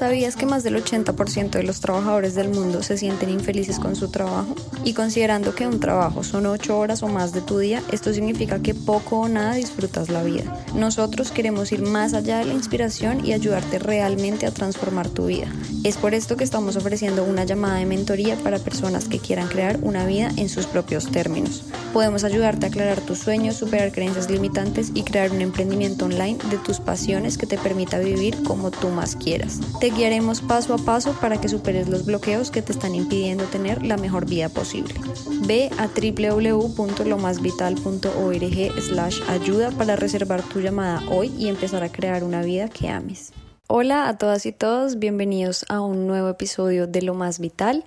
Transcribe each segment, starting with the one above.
¿Sabías que más del 80% de los trabajadores del mundo se sienten infelices con su trabajo? Y considerando que un trabajo son 8 horas o más de tu día, esto significa que poco o nada disfrutas la vida. Nosotros queremos ir más allá de la inspiración y ayudarte realmente a transformar tu vida. Es por esto que estamos ofreciendo una llamada de mentoría para personas que quieran crear una vida en sus propios términos. Podemos ayudarte a aclarar tus sueños, superar creencias limitantes y crear un emprendimiento online de tus pasiones que te permita vivir como tú más quieras. Te guiaremos paso a paso para que superes los bloqueos que te están impidiendo tener la mejor vida posible. Ve a www.lomasvital.org slash ayuda para reservar tu llamada hoy y empezar a crear una vida que ames. Hola a todas y todos, bienvenidos a un nuevo episodio de Lo Más Vital.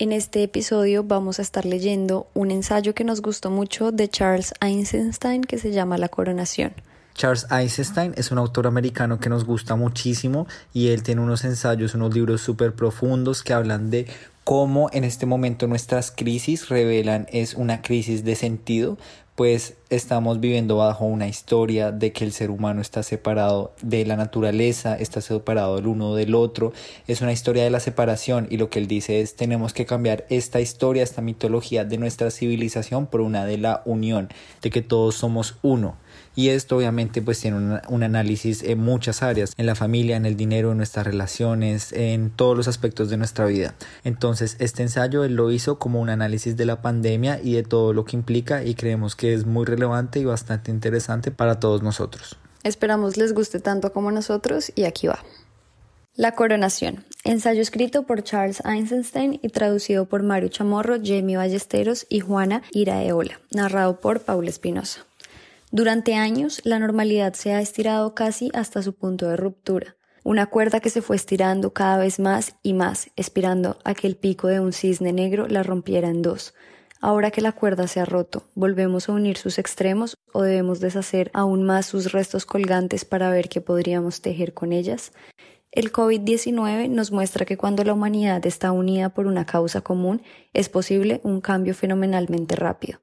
En este episodio vamos a estar leyendo un ensayo que nos gustó mucho de Charles Eisenstein que se llama La Coronación. Charles Eisenstein es un autor americano que nos gusta muchísimo y él tiene unos ensayos, unos libros súper profundos que hablan de cómo en este momento nuestras crisis revelan es una crisis de sentido, pues estamos viviendo bajo una historia de que el ser humano está separado de la naturaleza, está separado el uno del otro, es una historia de la separación y lo que él dice es tenemos que cambiar esta historia, esta mitología de nuestra civilización por una de la unión, de que todos somos uno. Y esto obviamente pues tiene un, análisis en muchas áreas, en la familia, en el dinero, en nuestras relaciones, en todos los aspectos de nuestra vida. Entonces este ensayo él lo hizo como un análisis de la pandemia y de todo lo que implica y creemos que es muy relevante y bastante interesante para todos nosotros. Esperamos les guste tanto como nosotros y aquí va. La coronación. Ensayo escrito por Charles Eisenstein y traducido por Mario Chamorro, Jamie Ballesteros y Juana Iraeola. Narrado por Paula Espinosa. Durante años, la normalidad se ha estirado casi hasta su punto de ruptura. Una cuerda que se fue estirando cada vez más y más, esperando a que el pico de un cisne negro la rompiera en dos. Ahora que la cuerda se ha roto, ¿volvemos a unir sus extremos o debemos deshacer aún más sus restos colgantes para ver qué podríamos tejer con ellas? El COVID-19 nos muestra que cuando la humanidad está unida por una causa común, es posible un cambio fenomenalmente rápido.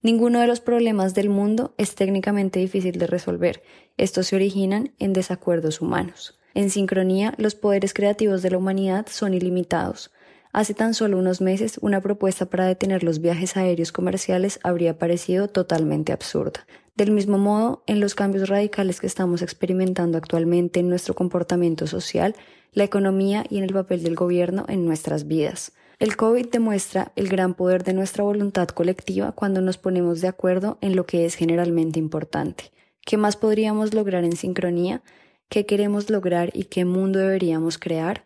Ninguno de los problemas del mundo es técnicamente difícil de resolver. Estos se originan en desacuerdos humanos. En sincronía, los poderes creativos de la humanidad son ilimitados. Hace tan solo unos meses, una propuesta para detener los viajes aéreos comerciales habría parecido totalmente absurda. Del mismo modo, en los cambios radicales que estamos experimentando actualmente en nuestro comportamiento social, la economía y en el papel del gobierno en nuestras vidas. El COVID demuestra el gran poder de nuestra voluntad colectiva cuando nos ponemos de acuerdo en lo que es generalmente importante. ¿Qué más podríamos lograr en sincronía? ¿Qué queremos lograr y qué mundo deberíamos crear?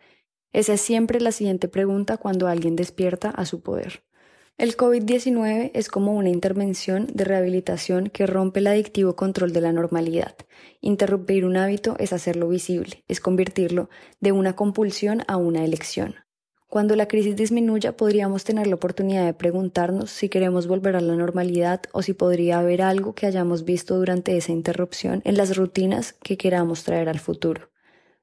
Esa es siempre la siguiente pregunta cuando alguien despierta a su poder. El COVID-19 es como una intervención de rehabilitación que rompe el adictivo control de la normalidad. Interrumpir un hábito es hacerlo visible, es convertirlo de una compulsión a una elección. Cuando la crisis disminuya, podríamos tener la oportunidad de preguntarnos si queremos volver a la normalidad o si podría haber algo que hayamos visto durante esa interrupción en las rutinas que queramos traer al futuro.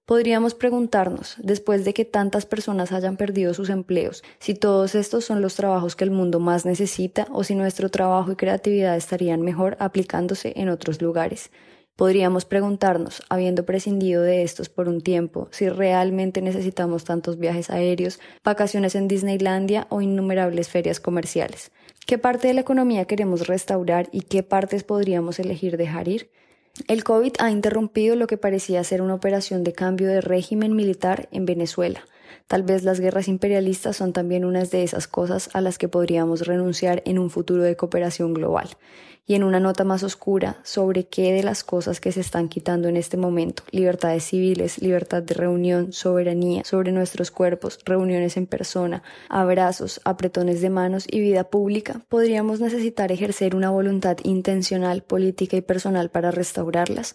Podríamos preguntarnos, después de que tantas personas hayan perdido sus empleos, si todos estos son los trabajos que el mundo más necesita o si nuestro trabajo y creatividad estarían mejor aplicándose en otros lugares. Podríamos preguntarnos, habiendo prescindido de estos por un tiempo, si realmente necesitamos tantos viajes aéreos, vacaciones en Disneylandia o innumerables ferias comerciales. ¿Qué parte de la economía queremos restaurar y qué partes podríamos elegir dejar ir? El COVID ha interrumpido lo que parecía ser una operación de cambio de régimen militar en Venezuela. Tal vez las guerras imperialistas son también unas de esas cosas a las que podríamos renunciar en un futuro de cooperación global y en una nota más oscura sobre qué de las cosas que se están quitando en este momento, libertades civiles, libertad de reunión, soberanía sobre nuestros cuerpos, reuniones en persona, abrazos, apretones de manos y vida pública, podríamos necesitar ejercer una voluntad intencional, política y personal para restaurarlas.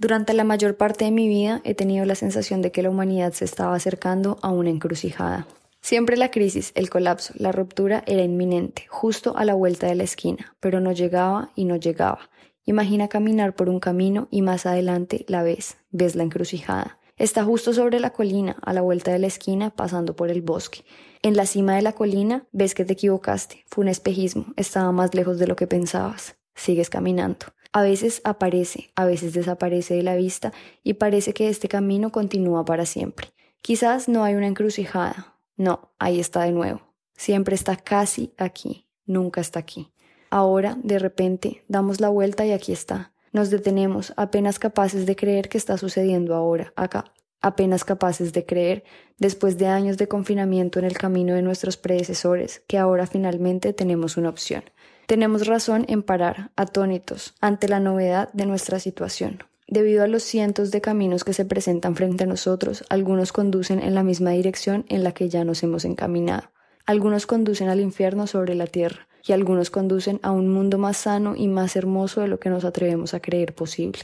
Durante la mayor parte de mi vida he tenido la sensación de que la humanidad se estaba acercando a una encrucijada. Siempre la crisis, el colapso, la ruptura era inminente, justo a la vuelta de la esquina, pero no llegaba y no llegaba. Imagina caminar por un camino y más adelante la ves, ves la encrucijada. Está justo sobre la colina, a la vuelta de la esquina, pasando por el bosque. En la cima de la colina ves que te equivocaste, fue un espejismo, estaba más lejos de lo que pensabas. Sigues caminando. A veces aparece, a veces desaparece de la vista y parece que este camino continúa para siempre. Quizás no hay una encrucijada. No, ahí está de nuevo. Siempre está casi aquí, nunca está aquí. Ahora, de repente, damos la vuelta y aquí está. Nos detenemos, apenas capaces de creer que está sucediendo ahora, acá, apenas capaces de creer, después de años de confinamiento en el camino de nuestros predecesores, que ahora finalmente tenemos una opción. Tenemos razón en parar, atónitos, ante la novedad de nuestra situación. Debido a los cientos de caminos que se presentan frente a nosotros, algunos conducen en la misma dirección en la que ya nos hemos encaminado. Algunos conducen al infierno sobre la tierra y algunos conducen a un mundo más sano y más hermoso de lo que nos atrevemos a creer posible.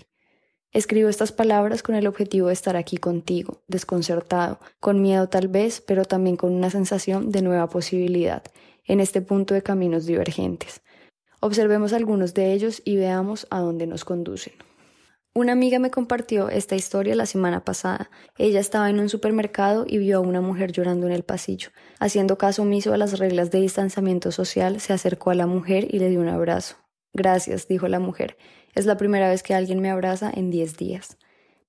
Escribo estas palabras con el objetivo de estar aquí contigo, desconcertado, con miedo tal vez, pero también con una sensación de nueva posibilidad, en este punto de caminos divergentes. Observemos algunos de ellos y veamos a dónde nos conducen. Una amiga me compartió esta historia la semana pasada. Ella estaba en un supermercado y vio a una mujer llorando en el pasillo. Haciendo caso omiso a las reglas de distanciamiento social, se acercó a la mujer y le dio un abrazo. Gracias, dijo la mujer. Es la primera vez que alguien me abraza en diez días.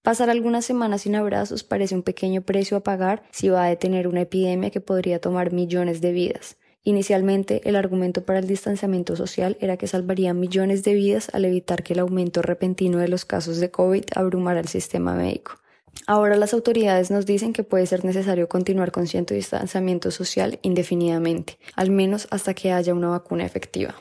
Pasar algunas semanas sin abrazos parece un pequeño precio a pagar si va a detener una epidemia que podría tomar millones de vidas. Inicialmente, el argumento para el distanciamiento social era que salvaría millones de vidas al evitar que el aumento repentino de los casos de COVID abrumara el sistema médico. Ahora las autoridades nos dicen que puede ser necesario continuar con cierto distanciamiento social indefinidamente, al menos hasta que haya una vacuna efectiva.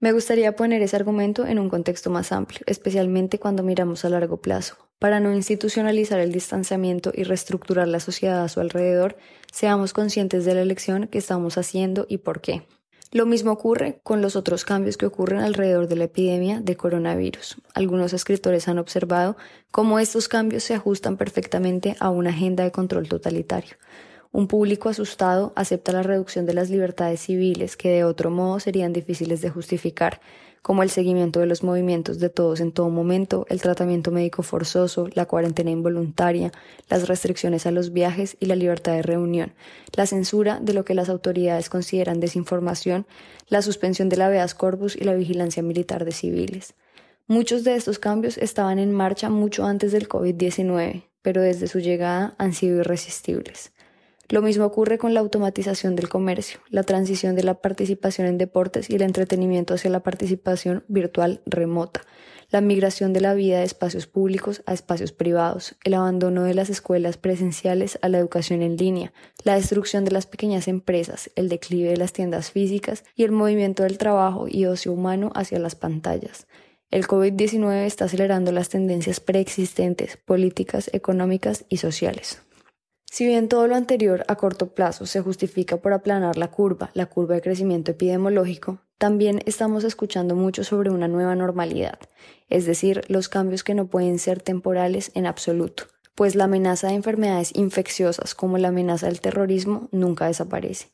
Me gustaría poner ese argumento en un contexto más amplio, especialmente cuando miramos a largo plazo. Para no institucionalizar el distanciamiento y reestructurar la sociedad a su alrededor, seamos conscientes de la elección que estamos haciendo y por qué. Lo mismo ocurre con los otros cambios que ocurren alrededor de la epidemia de coronavirus. Algunos escritores han observado cómo estos cambios se ajustan perfectamente a una agenda de control totalitario. Un público asustado acepta la reducción de las libertades civiles que de otro modo serían difíciles de justificar, como el seguimiento de los movimientos de todos en todo momento, el tratamiento médico forzoso, la cuarentena involuntaria, las restricciones a los viajes y la libertad de reunión, la censura de lo que las autoridades consideran desinformación, la suspensión del habeas corpus y la vigilancia militar de civiles. Muchos de estos cambios estaban en marcha mucho antes del COVID-19, pero desde su llegada han sido irresistibles. Lo mismo ocurre con la automatización del comercio, la transición de la participación en deportes y el entretenimiento hacia la participación virtual remota, la migración de la vida de espacios públicos a espacios privados, el abandono de las escuelas presenciales a la educación en línea, la destrucción de las pequeñas empresas, el declive de las tiendas físicas y el movimiento del trabajo y ocio humano hacia las pantallas. El COVID-19 está acelerando las tendencias preexistentes, políticas, económicas y sociales. Si bien todo lo anterior a corto plazo se justifica por aplanar la curva, la curva de crecimiento epidemiológico, también estamos escuchando mucho sobre una nueva normalidad, es decir, los cambios que no pueden ser temporales en absoluto, pues la amenaza de enfermedades infecciosas como la amenaza del terrorismo nunca desaparece.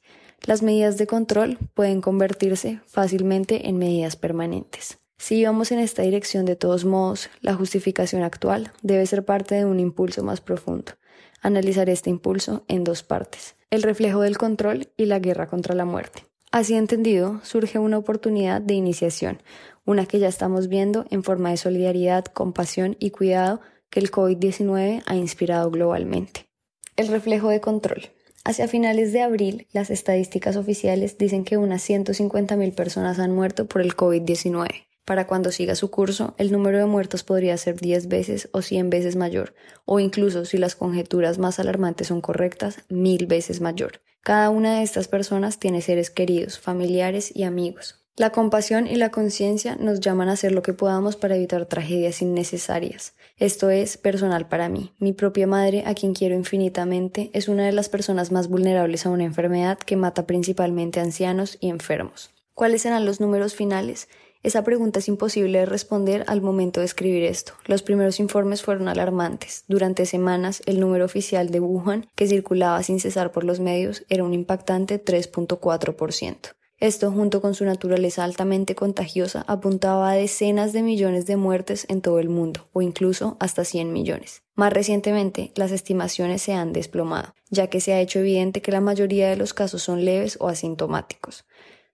Las medidas de control pueden convertirse fácilmente en medidas permanentes. Si vamos en esta dirección de todos modos, la justificación actual debe ser parte de un impulso más profundo analizar este impulso en dos partes, el reflejo del control y la guerra contra la muerte. Así entendido, surge una oportunidad de iniciación, una que ya estamos viendo en forma de solidaridad, compasión y cuidado que el COVID-19 ha inspirado globalmente. El reflejo de control. Hacia finales de abril, las estadísticas oficiales dicen que unas 150.000 personas han muerto por el COVID-19. Para cuando siga su curso, el número de muertos podría ser 10 veces o 100 veces mayor, o incluso, si las conjeturas más alarmantes son correctas, mil veces mayor. Cada una de estas personas tiene seres queridos, familiares y amigos. La compasión y la conciencia nos llaman a hacer lo que podamos para evitar tragedias innecesarias. Esto es personal para mí. Mi propia madre, a quien quiero infinitamente, es una de las personas más vulnerables a una enfermedad que mata principalmente a ancianos y enfermos. ¿Cuáles serán los números finales? Esa pregunta es imposible de responder al momento de escribir esto. Los primeros informes fueron alarmantes. Durante semanas, el número oficial de Wuhan, que circulaba sin cesar por los medios, era un impactante 3.4%. Esto, junto con su naturaleza altamente contagiosa, apuntaba a decenas de millones de muertes en todo el mundo, o incluso hasta 100 millones. Más recientemente, las estimaciones se han desplomado, ya que se ha hecho evidente que la mayoría de los casos son leves o asintomáticos.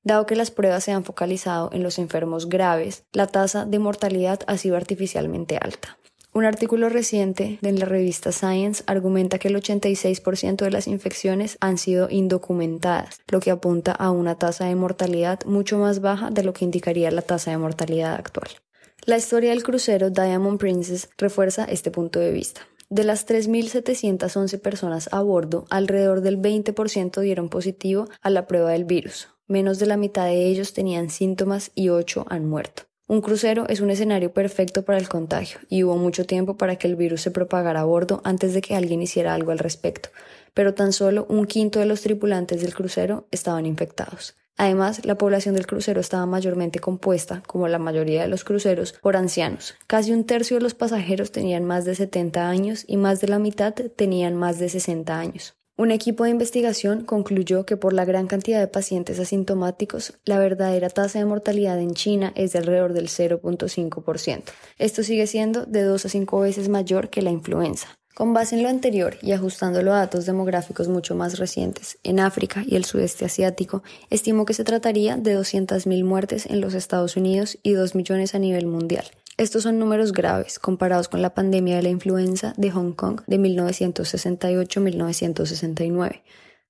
Dado que las pruebas se han focalizado en los enfermos graves, la tasa de mortalidad ha sido artificialmente alta. Un artículo reciente de la revista Science argumenta que el 86% de las infecciones han sido indocumentadas, lo que apunta a una tasa de mortalidad mucho más baja de lo que indicaría la tasa de mortalidad actual. La historia del crucero Diamond Princess refuerza este punto de vista. De las 3.711 personas a bordo, alrededor del 20% dieron positivo a la prueba del virus. Menos de la mitad de ellos tenían síntomas y 8 han muerto. Un crucero es un escenario perfecto para el contagio y hubo mucho tiempo para que el virus se propagara a bordo antes de que alguien hiciera algo al respecto, pero tan solo un quinto de los tripulantes del crucero estaban infectados. Además, la población del crucero estaba mayormente compuesta, como la mayoría de los cruceros, por ancianos. Casi un tercio de los pasajeros tenían más de 70 años y más de la mitad tenían más de 60 años. Un equipo de investigación concluyó que por la gran cantidad de pacientes asintomáticos, la verdadera tasa de mortalidad en China es de alrededor del 0.5%. Esto sigue siendo de 2 a 5 veces mayor que la influenza. Con base en lo anterior y ajustándolo a datos demográficos mucho más recientes, en África y el sudeste asiático, estimo que se trataría de 200.000 muertes en los Estados Unidos y 2 millones a nivel mundial. Estos son números graves comparados con la pandemia de la influenza de Hong Kong de 1968-1969.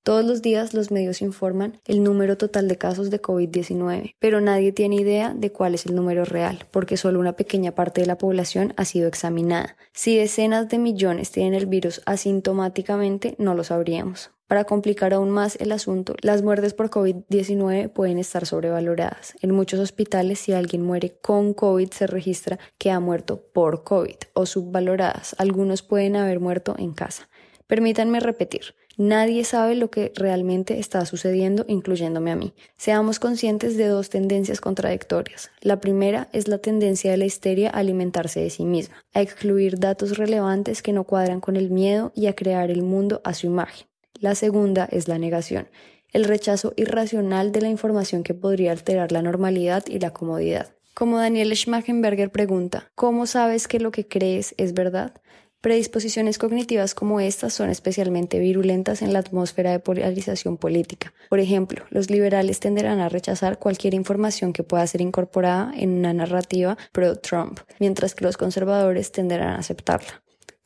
Todos los días los medios informan el número total de casos de COVID-19, pero nadie tiene idea de cuál es el número real, porque solo una pequeña parte de la población ha sido examinada. Si decenas de millones tienen el virus asintomáticamente, no lo sabríamos. Para complicar aún más el asunto, las muertes por COVID-19 pueden estar sobrevaloradas. En muchos hospitales, si alguien muere con COVID, se registra que ha muerto por COVID o subvaloradas. Algunos pueden haber muerto en casa. Permítanme repetir. Nadie sabe lo que realmente está sucediendo, incluyéndome a mí. Seamos conscientes de dos tendencias contradictorias. La primera es la tendencia de la histeria a alimentarse de sí misma, a excluir datos relevantes que no cuadran con el miedo y a crear el mundo a su imagen. La segunda es la negación, el rechazo irracional de la información que podría alterar la normalidad y la comodidad. Como Daniel Schmachenberger pregunta, ¿cómo sabes que lo que crees es verdad? Predisposiciones cognitivas como estas son especialmente virulentas en la atmósfera de polarización política. Por ejemplo, los liberales tenderán a rechazar cualquier información que pueda ser incorporada en una narrativa pro-Trump, mientras que los conservadores tenderán a aceptarla.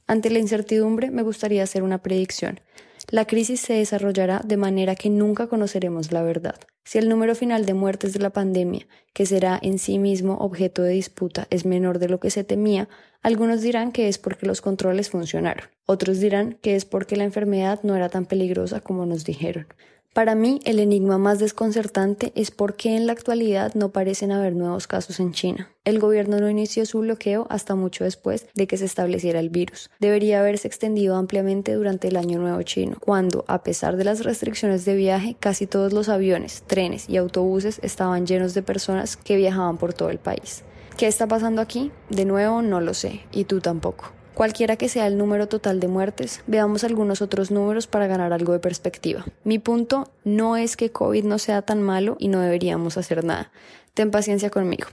Ante la incertidumbre, me gustaría hacer una predicción. La crisis se desarrollará de manera que nunca conoceremos la verdad. Si el número final de muertes de la pandemia, que será en sí mismo objeto de disputa, es menor de lo que se temía, algunos dirán que es porque los controles funcionaron. Otros dirán que es porque la enfermedad no era tan peligrosa como nos dijeron. Para mí, el enigma más desconcertante es por qué en la actualidad no parecen haber nuevos casos en China. El gobierno no inició su bloqueo hasta mucho después de que se estableciera el virus. Debería haberse extendido ampliamente durante el Año Nuevo chino, cuando, a pesar de las restricciones de viaje, casi todos los aviones, trenes y autobuses estaban llenos de personas que viajaban por todo el país. ¿Qué está pasando aquí? De nuevo, no lo sé, y tú tampoco. Cualquiera que sea el número total de muertes, veamos algunos otros números para ganar algo de perspectiva. Mi punto no es que COVID no sea tan malo y no deberíamos hacer nada. Ten paciencia conmigo.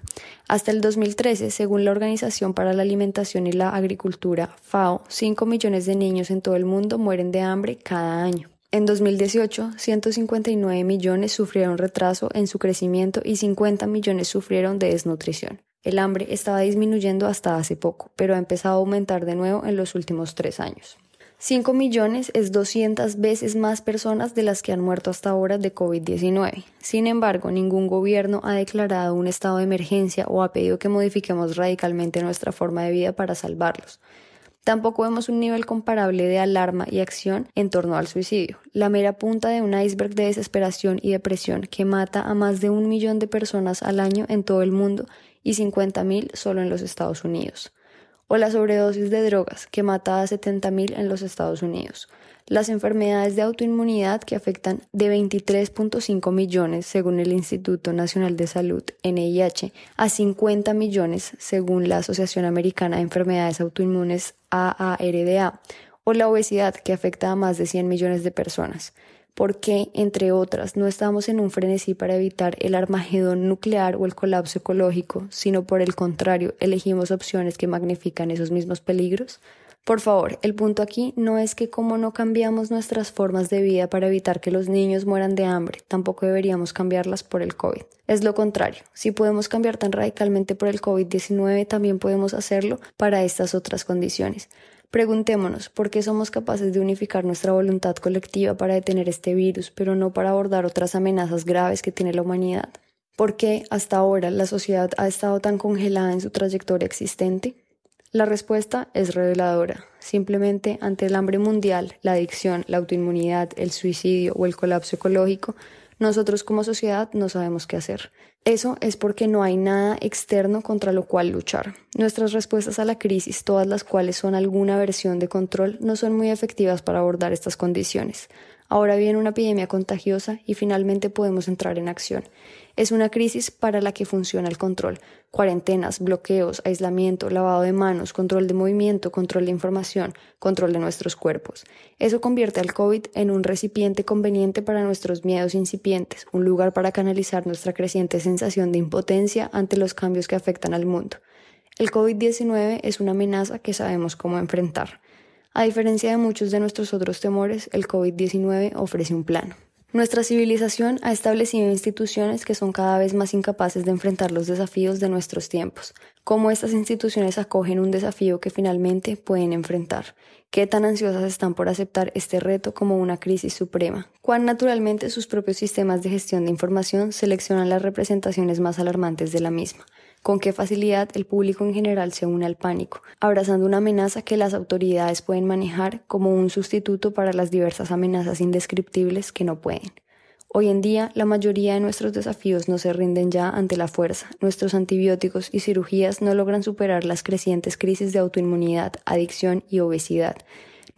Hasta el 2013, según la Organización para la Alimentación y la Agricultura, FAO, 5 millones de niños en todo el mundo mueren de hambre cada año. En 2018, 159 millones sufrieron retraso en su crecimiento y 50 millones sufrieron de desnutrición. El hambre estaba disminuyendo hasta hace poco, pero ha empezado a aumentar de nuevo en los últimos tres años. 5 millones es 200 veces más personas de las que han muerto hasta ahora de COVID-19. Sin embargo, ningún gobierno ha declarado un estado de emergencia o ha pedido que modifiquemos radicalmente nuestra forma de vida para salvarlos. Tampoco vemos un nivel comparable de alarma y acción en torno al suicidio, la mera punta de un iceberg de desesperación y depresión que mata a más de un millón de personas al año en todo el mundo y 50.000 solo en los Estados Unidos. O la sobredosis de drogas, que mata a 70.000 en los Estados Unidos. Las enfermedades de autoinmunidad que afectan de 23.5 millones, según el Instituto Nacional de Salud, NIH, a 50 millones, según la Asociación Americana de Enfermedades Autoinmunes, AARDA. O la obesidad, que afecta a más de 100 millones de personas. ¿Por qué, entre otras, no estamos en un frenesí para evitar el armagedón nuclear o el colapso ecológico, sino por el contrario, elegimos opciones que magnifican esos mismos peligros? Por favor, el punto aquí no es que como no cambiamos nuestras formas de vida para evitar que los niños mueran de hambre, tampoco deberíamos cambiarlas por el COVID. Es lo contrario, si podemos cambiar tan radicalmente por el COVID-19, también podemos hacerlo para estas otras condiciones. Preguntémonos por qué somos capaces de unificar nuestra voluntad colectiva para detener este virus, pero no para abordar otras amenazas graves que tiene la humanidad. ¿Por qué hasta ahora la sociedad ha estado tan congelada en su trayectoria existente? La respuesta es reveladora. Simplemente ante el hambre mundial, la adicción, la autoinmunidad, el suicidio o el colapso ecológico, nosotros como sociedad no sabemos qué hacer. Eso es porque no hay nada externo contra lo cual luchar. Nuestras respuestas a la crisis, todas las cuales son alguna versión de control, no son muy efectivas para abordar estas condiciones. Ahora viene una epidemia contagiosa y finalmente podemos entrar en acción. Es una crisis para la que funciona el control. Cuarentenas, bloqueos, aislamiento, lavado de manos, control de movimiento, control de información, control de nuestros cuerpos. Eso convierte al COVID en un recipiente conveniente para nuestros miedos incipientes, un lugar para canalizar nuestra creciente sensación de impotencia ante los cambios que afectan al mundo. El COVID-19 es una amenaza que sabemos cómo enfrentar. A diferencia de muchos de nuestros otros temores, el COVID-19 ofrece un plano. Nuestra civilización ha establecido instituciones que son cada vez más incapaces de enfrentar los desafíos de nuestros tiempos. ¿Cómo estas instituciones acogen un desafío que finalmente pueden enfrentar? ¿Qué tan ansiosas están por aceptar este reto como una crisis suprema? ¿Cuán naturalmente sus propios sistemas de gestión de información seleccionan las representaciones más alarmantes de la misma? Con qué facilidad el público en general se une al pánico, abrazando una amenaza que las autoridades pueden manejar como un sustituto para las diversas amenazas indescriptibles que no pueden. Hoy en día, la mayoría de nuestros desafíos no se rinden ya ante la fuerza. Nuestros antibióticos y cirugías no logran superar las crecientes crisis de autoinmunidad, adicción y obesidad.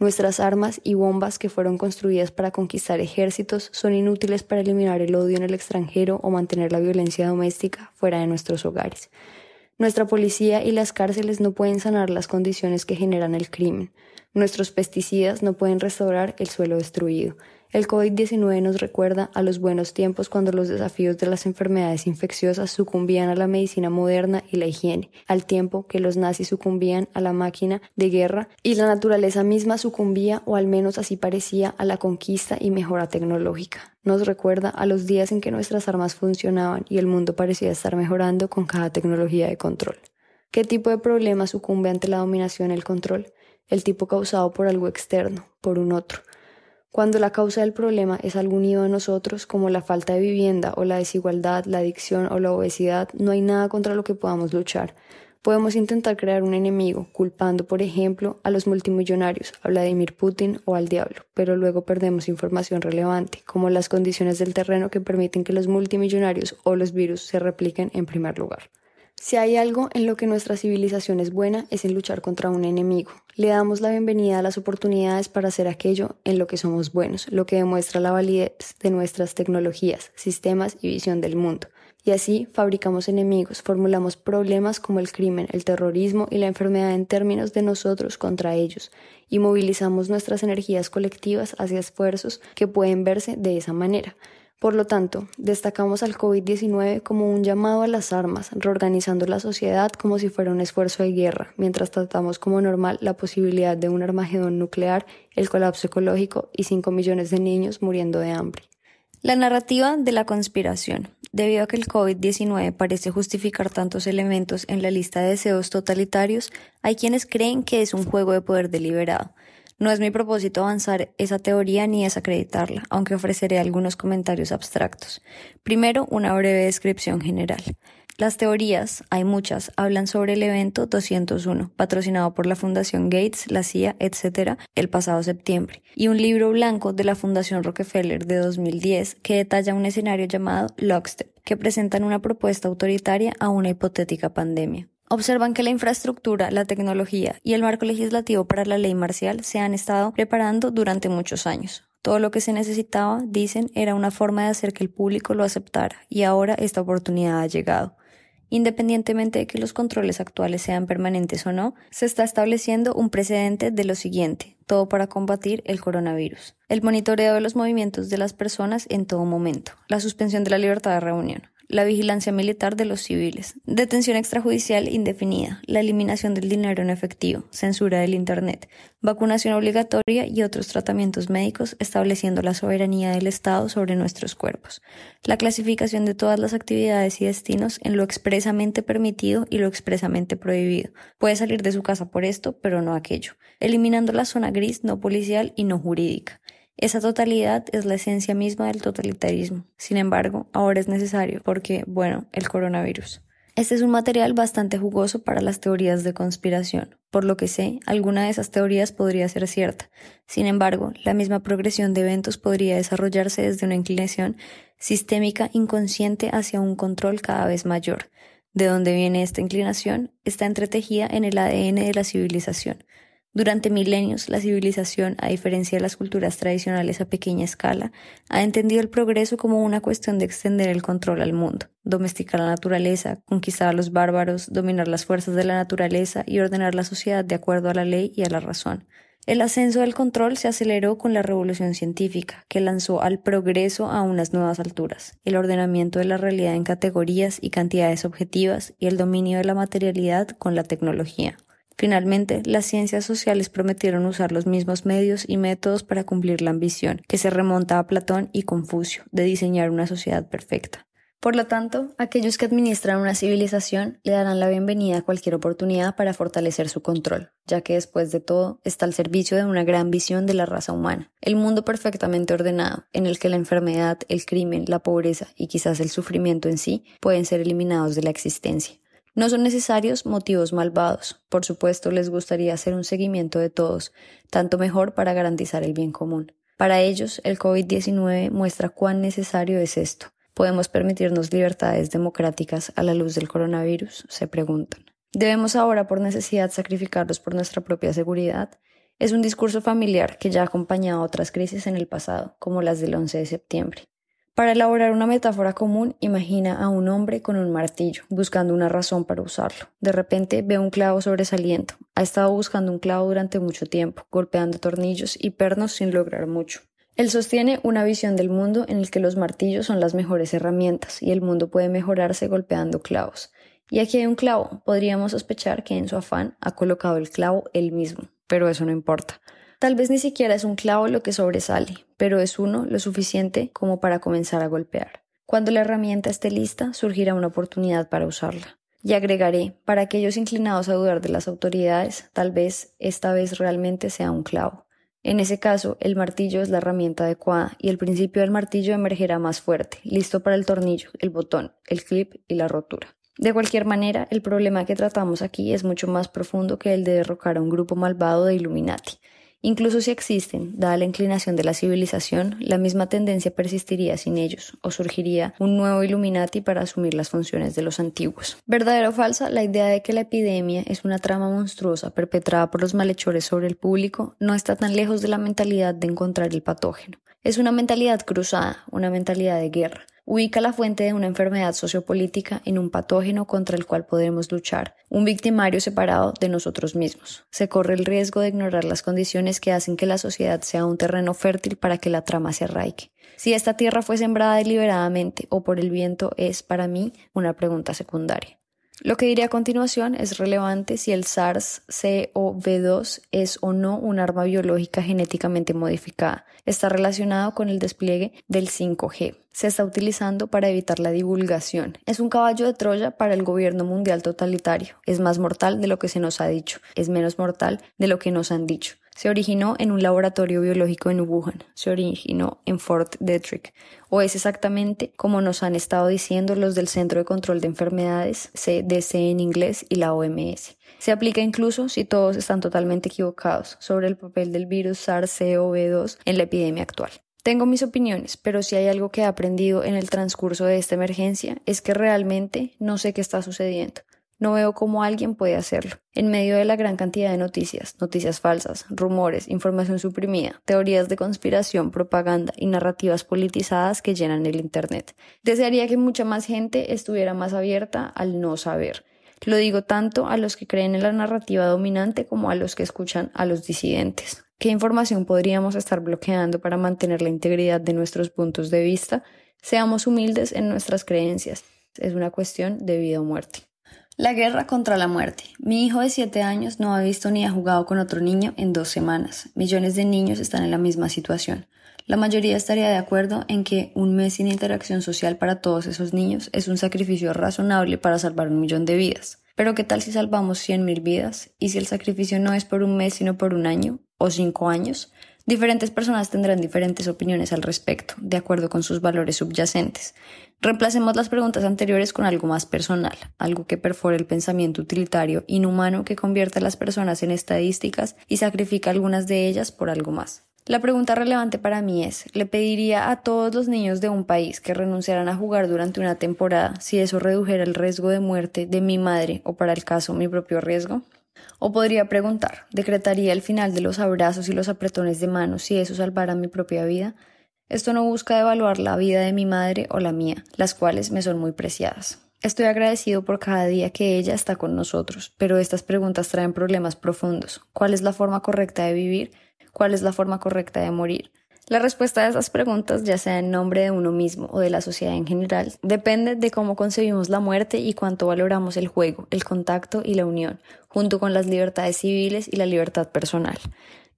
Nuestras armas y bombas que fueron construidas para conquistar ejércitos son inútiles para eliminar el odio en el extranjero o mantener la violencia doméstica fuera de nuestros hogares. Nuestra policía y las cárceles no pueden sanar las condiciones que generan el crimen. Nuestros pesticidas no pueden restaurar el suelo destruido. El COVID-19 nos recuerda a los buenos tiempos cuando los desafíos de las enfermedades infecciosas sucumbían a la medicina moderna y la higiene, al tiempo que los nazis sucumbían a la máquina de guerra y la naturaleza misma sucumbía, o al menos así parecía, a la conquista y mejora tecnológica. Nos recuerda a los días en que nuestras armas funcionaban y el mundo parecía estar mejorando con cada tecnología de control. ¿Qué tipo de problema sucumbe ante la dominación y el control? El tipo causado por algo externo, por un otro cuando la causa del problema es algo unido a nosotros, como la falta de vivienda o la desigualdad, la adicción o la obesidad, no hay nada contra lo que podamos luchar. Podemos intentar crear un enemigo, culpando, por ejemplo, a los multimillonarios, a Vladimir Putin o al diablo, pero luego perdemos información relevante, como las condiciones del terreno que permiten que los multimillonarios o los virus se repliquen en primer lugar. Si hay algo en lo que nuestra civilización es buena es en luchar contra un enemigo. Le damos la bienvenida a las oportunidades para hacer aquello en lo que somos buenos, lo que demuestra la validez de nuestras tecnologías, sistemas y visión del mundo. Y así fabricamos enemigos, formulamos problemas como el crimen, el terrorismo y la enfermedad en términos de nosotros contra ellos, y movilizamos nuestras energías colectivas hacia esfuerzos que pueden verse de esa manera. Por lo tanto, destacamos al COVID-19 como un llamado a las armas, reorganizando la sociedad como si fuera un esfuerzo de guerra, mientras tratamos como normal la posibilidad de un armagedón nuclear, el colapso ecológico y 5 millones de niños muriendo de hambre. La narrativa de la conspiración. Debido a que el COVID-19 parece justificar tantos elementos en la lista de deseos totalitarios, hay quienes creen que es un juego de poder deliberado. No es mi propósito avanzar esa teoría ni desacreditarla, aunque ofreceré algunos comentarios abstractos. Primero, una breve descripción general. Las teorías, hay muchas, hablan sobre el evento 201, patrocinado por la Fundación Gates, la CIA, etc., el pasado septiembre, y un libro blanco de la Fundación Rockefeller de 2010 que detalla un escenario llamado Lockstep, que presentan una propuesta autoritaria a una hipotética pandemia observan que la infraestructura, la tecnología y el marco legislativo para la ley marcial se han estado preparando durante muchos años. Todo lo que se necesitaba, dicen, era una forma de hacer que el público lo aceptara, y ahora esta oportunidad ha llegado. Independientemente de que los controles actuales sean permanentes o no, se está estableciendo un precedente de lo siguiente, todo para combatir el coronavirus. El monitoreo de los movimientos de las personas en todo momento, la suspensión de la libertad de reunión, la vigilancia militar de los civiles, detención extrajudicial indefinida, la eliminación del dinero en efectivo, censura del Internet, vacunación obligatoria y otros tratamientos médicos estableciendo la soberanía del Estado sobre nuestros cuerpos, la clasificación de todas las actividades y destinos en lo expresamente permitido y lo expresamente prohibido. Puede salir de su casa por esto, pero no aquello, eliminando la zona gris no policial y no jurídica esa totalidad es la esencia misma del totalitarismo. Sin embargo, ahora es necesario porque, bueno, el coronavirus. Este es un material bastante jugoso para las teorías de conspiración. Por lo que sé, alguna de esas teorías podría ser cierta. Sin embargo, la misma progresión de eventos podría desarrollarse desde una inclinación sistémica inconsciente hacia un control cada vez mayor. ¿De dónde viene esta inclinación? Está entretejida en el ADN de la civilización. Durante milenios, la civilización, a diferencia de las culturas tradicionales a pequeña escala, ha entendido el progreso como una cuestión de extender el control al mundo, domesticar la naturaleza, conquistar a los bárbaros, dominar las fuerzas de la naturaleza y ordenar la sociedad de acuerdo a la ley y a la razón. El ascenso del control se aceleró con la revolución científica, que lanzó al progreso a unas nuevas alturas, el ordenamiento de la realidad en categorías y cantidades objetivas y el dominio de la materialidad con la tecnología. Finalmente, las ciencias sociales prometieron usar los mismos medios y métodos para cumplir la ambición, que se remonta a Platón y Confucio, de diseñar una sociedad perfecta. Por lo tanto, aquellos que administran una civilización le darán la bienvenida a cualquier oportunidad para fortalecer su control, ya que después de todo está al servicio de una gran visión de la raza humana, el mundo perfectamente ordenado, en el que la enfermedad, el crimen, la pobreza y quizás el sufrimiento en sí pueden ser eliminados de la existencia. No son necesarios motivos malvados. Por supuesto, les gustaría hacer un seguimiento de todos, tanto mejor para garantizar el bien común. Para ellos, el COVID-19 muestra cuán necesario es esto. ¿Podemos permitirnos libertades democráticas a la luz del coronavirus? Se preguntan. ¿Debemos ahora por necesidad sacrificarlos por nuestra propia seguridad? Es un discurso familiar que ya ha acompañado otras crisis en el pasado, como las del 11 de septiembre. Para elaborar una metáfora común, imagina a un hombre con un martillo, buscando una razón para usarlo. De repente ve un clavo sobresaliendo. Ha estado buscando un clavo durante mucho tiempo, golpeando tornillos y pernos sin lograr mucho. Él sostiene una visión del mundo en el que los martillos son las mejores herramientas y el mundo puede mejorarse golpeando clavos. Y aquí hay un clavo. Podríamos sospechar que en su afán ha colocado el clavo él mismo, pero eso no importa. Tal vez ni siquiera es un clavo lo que sobresale, pero es uno lo suficiente como para comenzar a golpear. Cuando la herramienta esté lista, surgirá una oportunidad para usarla. Y agregaré, para aquellos inclinados a dudar de las autoridades, tal vez esta vez realmente sea un clavo. En ese caso, el martillo es la herramienta adecuada y el principio del martillo emergerá más fuerte, listo para el tornillo, el botón, el clip y la rotura. De cualquier manera, el problema que tratamos aquí es mucho más profundo que el de derrocar a un grupo malvado de Illuminati. Incluso si existen, dada la inclinación de la civilización, la misma tendencia persistiría sin ellos, o surgiría un nuevo Illuminati para asumir las funciones de los antiguos. ¿Verdadero o falsa? La idea de que la epidemia es una trama monstruosa perpetrada por los malhechores sobre el público no está tan lejos de la mentalidad de encontrar el patógeno. Es una mentalidad cruzada, una mentalidad de guerra ubica la fuente de una enfermedad sociopolítica en un patógeno contra el cual podemos luchar, un victimario separado de nosotros mismos. Se corre el riesgo de ignorar las condiciones que hacen que la sociedad sea un terreno fértil para que la trama se arraigue. Si esta tierra fue sembrada deliberadamente o por el viento es, para mí, una pregunta secundaria. Lo que diré a continuación es relevante si el SARS-CoV-2 es o no un arma biológica genéticamente modificada. Está relacionado con el despliegue del 5G. Se está utilizando para evitar la divulgación. Es un caballo de Troya para el gobierno mundial totalitario. Es más mortal de lo que se nos ha dicho. Es menos mortal de lo que nos han dicho. Se originó en un laboratorio biológico en Wuhan, se originó en Fort Detrick, o es exactamente como nos han estado diciendo los del Centro de Control de Enfermedades, CDC en inglés, y la OMS. Se aplica incluso si todos están totalmente equivocados sobre el papel del virus SARS-CoV-2 en la epidemia actual. Tengo mis opiniones, pero si hay algo que he aprendido en el transcurso de esta emergencia es que realmente no sé qué está sucediendo. No veo cómo alguien puede hacerlo. En medio de la gran cantidad de noticias, noticias falsas, rumores, información suprimida, teorías de conspiración, propaganda y narrativas politizadas que llenan el Internet. Desearía que mucha más gente estuviera más abierta al no saber. Lo digo tanto a los que creen en la narrativa dominante como a los que escuchan a los disidentes. ¿Qué información podríamos estar bloqueando para mantener la integridad de nuestros puntos de vista? Seamos humildes en nuestras creencias. Es una cuestión de vida o muerte. La guerra contra la muerte. Mi hijo de 7 años no ha visto ni ha jugado con otro niño en dos semanas. Millones de niños están en la misma situación. La mayoría estaría de acuerdo en que un mes sin interacción social para todos esos niños es un sacrificio razonable para salvar un millón de vidas. Pero ¿qué tal si salvamos 100.000 vidas? ¿Y si el sacrificio no es por un mes sino por un año o cinco años? Diferentes personas tendrán diferentes opiniones al respecto, de acuerdo con sus valores subyacentes. Reemplacemos las preguntas anteriores con algo más personal, algo que perfore el pensamiento utilitario inhumano que convierte a las personas en estadísticas y sacrifica algunas de ellas por algo más. La pregunta relevante para mí es, ¿le pediría a todos los niños de un país que renunciaran a jugar durante una temporada si eso redujera el riesgo de muerte de mi madre o para el caso mi propio riesgo? O podría preguntar, ¿decretaría el final de los abrazos y los apretones de manos si eso salvara mi propia vida? Esto no busca evaluar la vida de mi madre o la mía, las cuales me son muy preciadas. Estoy agradecido por cada día que ella está con nosotros, pero estas preguntas traen problemas profundos. ¿Cuál es la forma correcta de vivir? ¿Cuál es la forma correcta de morir? La respuesta a esas preguntas, ya sea en nombre de uno mismo o de la sociedad en general, depende de cómo concebimos la muerte y cuánto valoramos el juego, el contacto y la unión, junto con las libertades civiles y la libertad personal.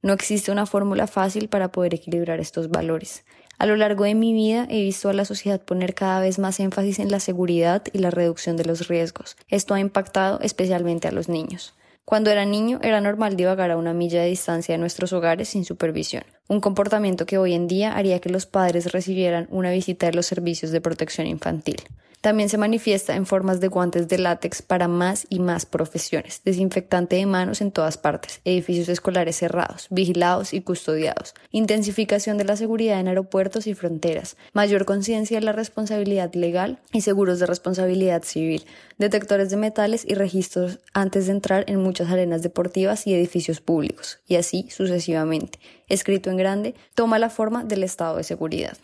No existe una fórmula fácil para poder equilibrar estos valores. A lo largo de mi vida he visto a la sociedad poner cada vez más énfasis en la seguridad y la reducción de los riesgos. Esto ha impactado especialmente a los niños. Cuando era niño era normal divagar a una milla de distancia de nuestros hogares sin supervisión, un comportamiento que hoy en día haría que los padres recibieran una visita de los servicios de protección infantil. También se manifiesta en formas de guantes de látex para más y más profesiones, desinfectante de manos en todas partes, edificios escolares cerrados, vigilados y custodiados, intensificación de la seguridad en aeropuertos y fronteras, mayor conciencia de la responsabilidad legal y seguros de responsabilidad civil, detectores de metales y registros antes de entrar en muchas arenas deportivas y edificios públicos, y así sucesivamente. Escrito en grande, toma la forma del estado de seguridad.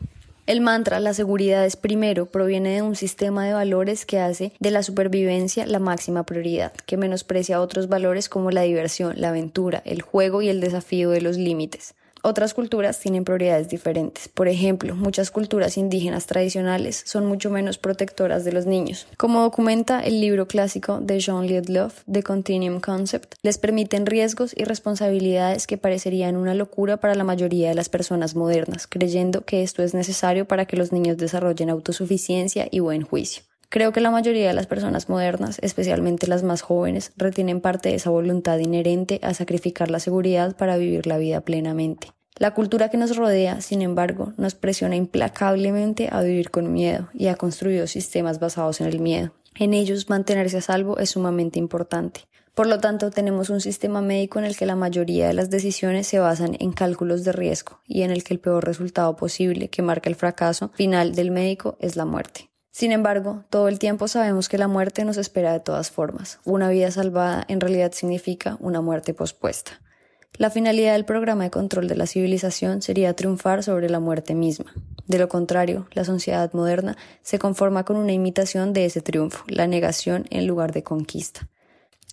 El mantra La seguridad es primero proviene de un sistema de valores que hace de la supervivencia la máxima prioridad, que menosprecia otros valores como la diversión, la aventura, el juego y el desafío de los límites. Otras culturas tienen prioridades diferentes. Por ejemplo, muchas culturas indígenas tradicionales son mucho menos protectoras de los niños. Como documenta el libro clásico de Jean Liedloff, The Continuum Concept, les permiten riesgos y responsabilidades que parecerían una locura para la mayoría de las personas modernas, creyendo que esto es necesario para que los niños desarrollen autosuficiencia y buen juicio. Creo que la mayoría de las personas modernas, especialmente las más jóvenes, retienen parte de esa voluntad inherente a sacrificar la seguridad para vivir la vida plenamente. La cultura que nos rodea, sin embargo, nos presiona implacablemente a vivir con miedo y ha construido sistemas basados en el miedo. En ellos mantenerse a salvo es sumamente importante. Por lo tanto, tenemos un sistema médico en el que la mayoría de las decisiones se basan en cálculos de riesgo y en el que el peor resultado posible que marca el fracaso final del médico es la muerte. Sin embargo, todo el tiempo sabemos que la muerte nos espera de todas formas. Una vida salvada en realidad significa una muerte pospuesta. La finalidad del programa de control de la civilización sería triunfar sobre la muerte misma. De lo contrario, la sociedad moderna se conforma con una imitación de ese triunfo, la negación en lugar de conquista.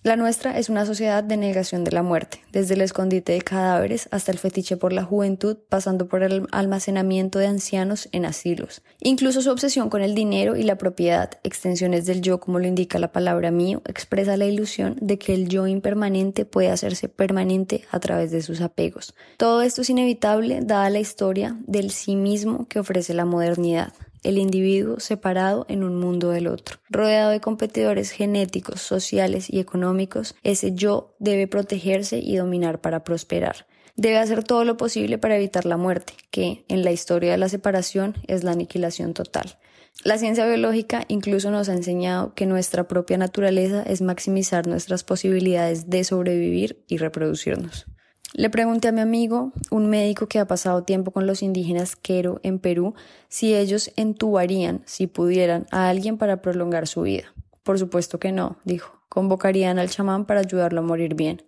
La nuestra es una sociedad de negación de la muerte, desde el escondite de cadáveres hasta el fetiche por la juventud, pasando por el almacenamiento de ancianos en asilos. Incluso su obsesión con el dinero y la propiedad, extensiones del yo como lo indica la palabra mío, expresa la ilusión de que el yo impermanente puede hacerse permanente a través de sus apegos. Todo esto es inevitable dada la historia del sí mismo que ofrece la modernidad el individuo separado en un mundo del otro. Rodeado de competidores genéticos, sociales y económicos, ese yo debe protegerse y dominar para prosperar. Debe hacer todo lo posible para evitar la muerte, que, en la historia de la separación, es la aniquilación total. La ciencia biológica incluso nos ha enseñado que nuestra propia naturaleza es maximizar nuestras posibilidades de sobrevivir y reproducirnos. Le pregunté a mi amigo, un médico que ha pasado tiempo con los indígenas Quero en Perú, si ellos entubarían, si pudieran, a alguien para prolongar su vida. Por supuesto que no, dijo. convocarían al chamán para ayudarlo a morir bien.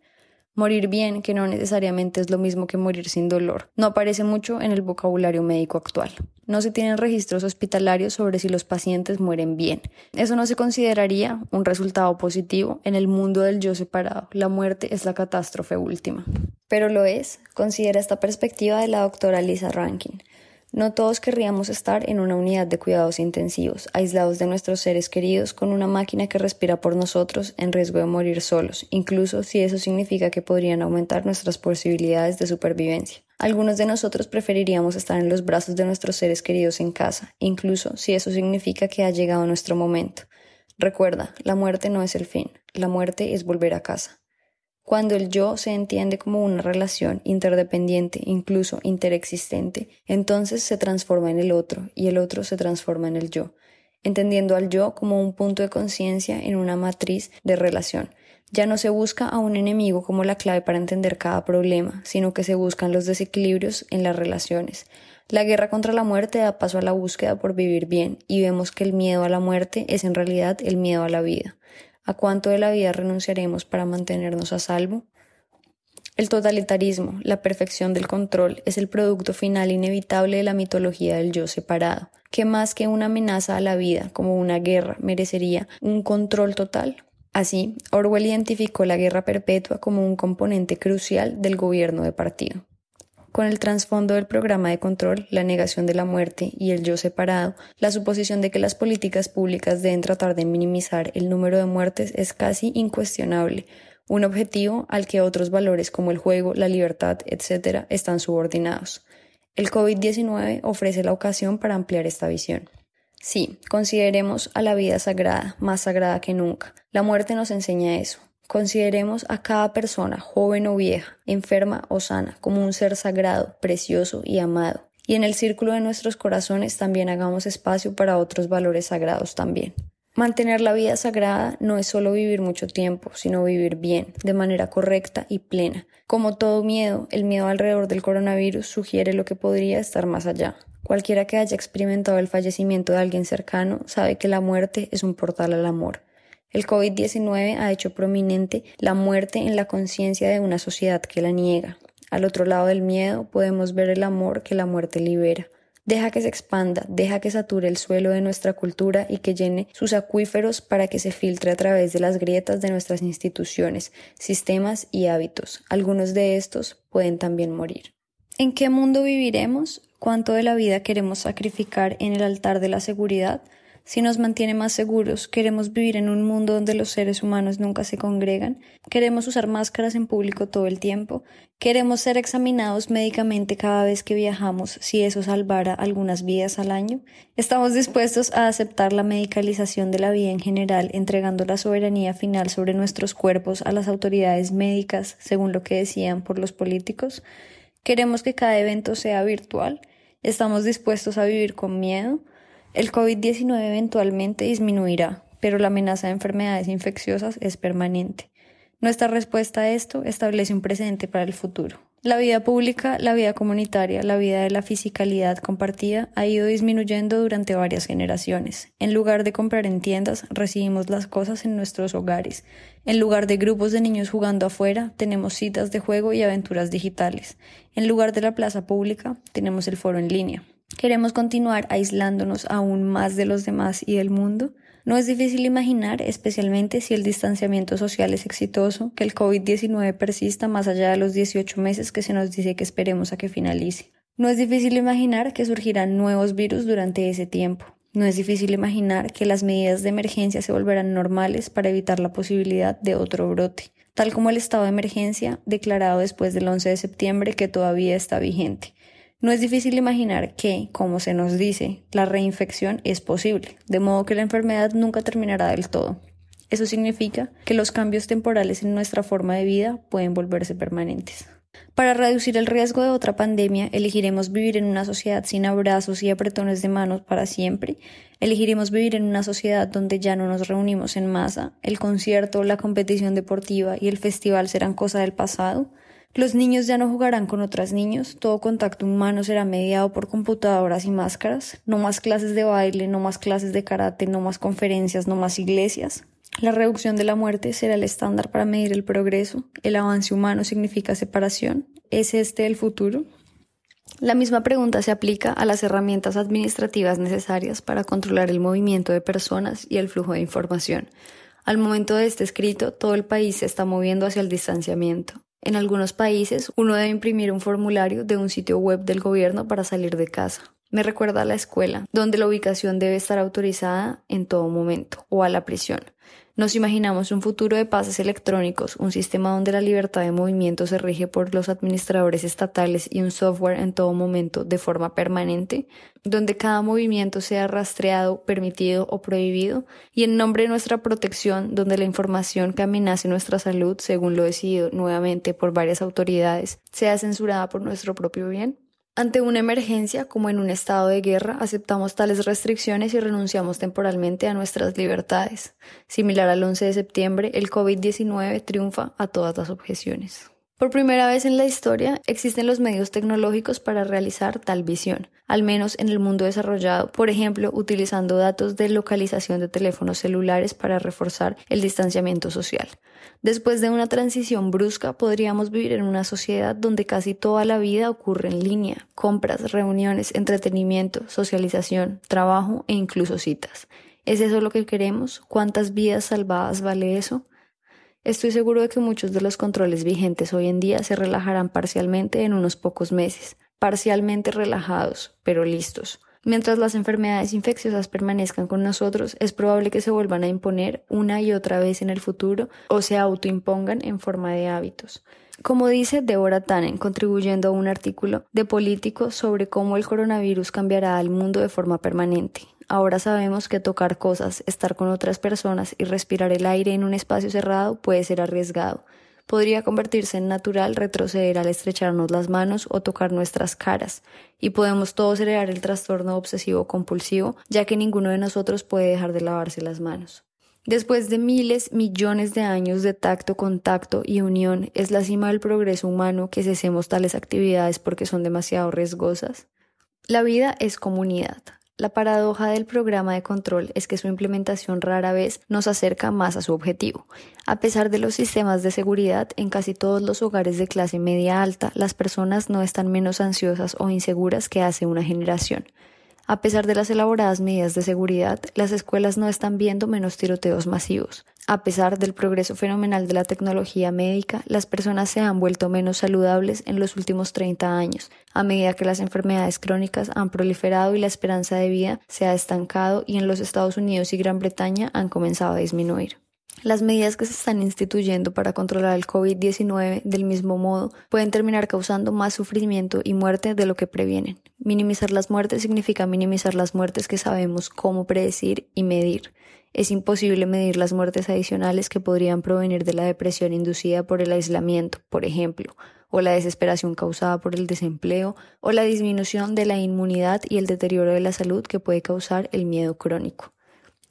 Morir bien, que no necesariamente es lo mismo que morir sin dolor, no aparece mucho en el vocabulario médico actual. No se tienen registros hospitalarios sobre si los pacientes mueren bien. Eso no se consideraría un resultado positivo en el mundo del yo separado. La muerte es la catástrofe última. Pero lo es, considera esta perspectiva de la doctora Lisa Rankin. No todos querríamos estar en una unidad de cuidados intensivos, aislados de nuestros seres queridos, con una máquina que respira por nosotros en riesgo de morir solos, incluso si eso significa que podrían aumentar nuestras posibilidades de supervivencia. Algunos de nosotros preferiríamos estar en los brazos de nuestros seres queridos en casa, incluso si eso significa que ha llegado nuestro momento. Recuerda, la muerte no es el fin, la muerte es volver a casa. Cuando el yo se entiende como una relación interdependiente, incluso interexistente, entonces se transforma en el otro y el otro se transforma en el yo, entendiendo al yo como un punto de conciencia en una matriz de relación. Ya no se busca a un enemigo como la clave para entender cada problema, sino que se buscan los desequilibrios en las relaciones. La guerra contra la muerte da paso a la búsqueda por vivir bien y vemos que el miedo a la muerte es en realidad el miedo a la vida. ¿A cuánto de la vida renunciaremos para mantenernos a salvo? El totalitarismo, la perfección del control, es el producto final inevitable de la mitología del yo separado, que más que una amenaza a la vida, como una guerra, merecería un control total. Así, Orwell identificó la guerra perpetua como un componente crucial del gobierno de partido. Con el trasfondo del programa de control, la negación de la muerte y el yo separado, la suposición de que las políticas públicas deben tratar de minimizar el número de muertes es casi incuestionable, un objetivo al que otros valores como el juego, la libertad, etc., están subordinados. El COVID-19 ofrece la ocasión para ampliar esta visión. Sí, consideremos a la vida sagrada, más sagrada que nunca. La muerte nos enseña eso. Consideremos a cada persona, joven o vieja, enferma o sana, como un ser sagrado, precioso y amado. Y en el círculo de nuestros corazones también hagamos espacio para otros valores sagrados también. Mantener la vida sagrada no es solo vivir mucho tiempo, sino vivir bien, de manera correcta y plena. Como todo miedo, el miedo alrededor del coronavirus sugiere lo que podría estar más allá. Cualquiera que haya experimentado el fallecimiento de alguien cercano sabe que la muerte es un portal al amor. El COVID-19 ha hecho prominente la muerte en la conciencia de una sociedad que la niega. Al otro lado del miedo podemos ver el amor que la muerte libera. Deja que se expanda, deja que sature el suelo de nuestra cultura y que llene sus acuíferos para que se filtre a través de las grietas de nuestras instituciones, sistemas y hábitos. Algunos de estos pueden también morir. ¿En qué mundo viviremos? ¿Cuánto de la vida queremos sacrificar en el altar de la seguridad? Si nos mantiene más seguros, queremos vivir en un mundo donde los seres humanos nunca se congregan, queremos usar máscaras en público todo el tiempo, queremos ser examinados médicamente cada vez que viajamos si eso salvara algunas vidas al año, estamos dispuestos a aceptar la medicalización de la vida en general, entregando la soberanía final sobre nuestros cuerpos a las autoridades médicas, según lo que decían por los políticos, queremos que cada evento sea virtual, estamos dispuestos a vivir con miedo, el COVID-19 eventualmente disminuirá, pero la amenaza de enfermedades infecciosas es permanente. Nuestra respuesta a esto establece un precedente para el futuro. La vida pública, la vida comunitaria, la vida de la fisicalidad compartida ha ido disminuyendo durante varias generaciones. En lugar de comprar en tiendas, recibimos las cosas en nuestros hogares. En lugar de grupos de niños jugando afuera, tenemos citas de juego y aventuras digitales. En lugar de la plaza pública, tenemos el foro en línea. ¿Queremos continuar aislándonos aún más de los demás y del mundo? No es difícil imaginar, especialmente si el distanciamiento social es exitoso, que el COVID-19 persista más allá de los 18 meses que se nos dice que esperemos a que finalice. No es difícil imaginar que surgirán nuevos virus durante ese tiempo. No es difícil imaginar que las medidas de emergencia se volverán normales para evitar la posibilidad de otro brote, tal como el estado de emergencia declarado después del 11 de septiembre que todavía está vigente. No es difícil imaginar que, como se nos dice, la reinfección es posible, de modo que la enfermedad nunca terminará del todo. Eso significa que los cambios temporales en nuestra forma de vida pueden volverse permanentes. Para reducir el riesgo de otra pandemia, elegiremos vivir en una sociedad sin abrazos y apretones de manos para siempre. Elegiremos vivir en una sociedad donde ya no nos reunimos en masa. El concierto, la competición deportiva y el festival serán cosa del pasado. Los niños ya no jugarán con otros niños, todo contacto humano será mediado por computadoras y máscaras, no más clases de baile, no más clases de karate, no más conferencias, no más iglesias. La reducción de la muerte será el estándar para medir el progreso. El avance humano significa separación. ¿Es este el futuro? La misma pregunta se aplica a las herramientas administrativas necesarias para controlar el movimiento de personas y el flujo de información. Al momento de este escrito, todo el país se está moviendo hacia el distanciamiento. En algunos países, uno debe imprimir un formulario de un sitio web del gobierno para salir de casa. Me recuerda a la escuela, donde la ubicación debe estar autorizada en todo momento, o a la prisión. Nos imaginamos un futuro de pases electrónicos, un sistema donde la libertad de movimiento se rige por los administradores estatales y un software en todo momento de forma permanente, donde cada movimiento sea rastreado, permitido o prohibido, y en nombre de nuestra protección, donde la información que amenace nuestra salud, según lo decidido nuevamente por varias autoridades, sea censurada por nuestro propio bien. Ante una emergencia, como en un estado de guerra, aceptamos tales restricciones y renunciamos temporalmente a nuestras libertades. Similar al 11 de septiembre, el COVID-19 triunfa a todas las objeciones. Por primera vez en la historia existen los medios tecnológicos para realizar tal visión, al menos en el mundo desarrollado, por ejemplo, utilizando datos de localización de teléfonos celulares para reforzar el distanciamiento social. Después de una transición brusca, podríamos vivir en una sociedad donde casi toda la vida ocurre en línea, compras, reuniones, entretenimiento, socialización, trabajo e incluso citas. ¿Es eso lo que queremos? ¿Cuántas vidas salvadas vale eso? Estoy seguro de que muchos de los controles vigentes hoy en día se relajarán parcialmente en unos pocos meses, parcialmente relajados, pero listos. Mientras las enfermedades infecciosas permanezcan con nosotros, es probable que se vuelvan a imponer una y otra vez en el futuro o se autoimpongan en forma de hábitos. Como dice Deborah Tannen, contribuyendo a un artículo de Político sobre cómo el coronavirus cambiará al mundo de forma permanente, Ahora sabemos que tocar cosas, estar con otras personas y respirar el aire en un espacio cerrado puede ser arriesgado. Podría convertirse en natural retroceder al estrecharnos las manos o tocar nuestras caras, y podemos todos heredar el trastorno obsesivo compulsivo, ya que ninguno de nosotros puede dejar de lavarse las manos. Después de miles, millones de años de tacto, contacto y unión, ¿es la cima del progreso humano que cesemos tales actividades porque son demasiado riesgosas? La vida es comunidad. La paradoja del programa de control es que su implementación rara vez nos acerca más a su objetivo. A pesar de los sistemas de seguridad, en casi todos los hogares de clase media alta, las personas no están menos ansiosas o inseguras que hace una generación. A pesar de las elaboradas medidas de seguridad, las escuelas no están viendo menos tiroteos masivos. A pesar del progreso fenomenal de la tecnología médica, las personas se han vuelto menos saludables en los últimos 30 años, a medida que las enfermedades crónicas han proliferado y la esperanza de vida se ha estancado y en los Estados Unidos y Gran Bretaña han comenzado a disminuir. Las medidas que se están instituyendo para controlar el COVID-19 del mismo modo pueden terminar causando más sufrimiento y muerte de lo que previenen. Minimizar las muertes significa minimizar las muertes que sabemos cómo predecir y medir. Es imposible medir las muertes adicionales que podrían provenir de la depresión inducida por el aislamiento, por ejemplo, o la desesperación causada por el desempleo, o la disminución de la inmunidad y el deterioro de la salud que puede causar el miedo crónico.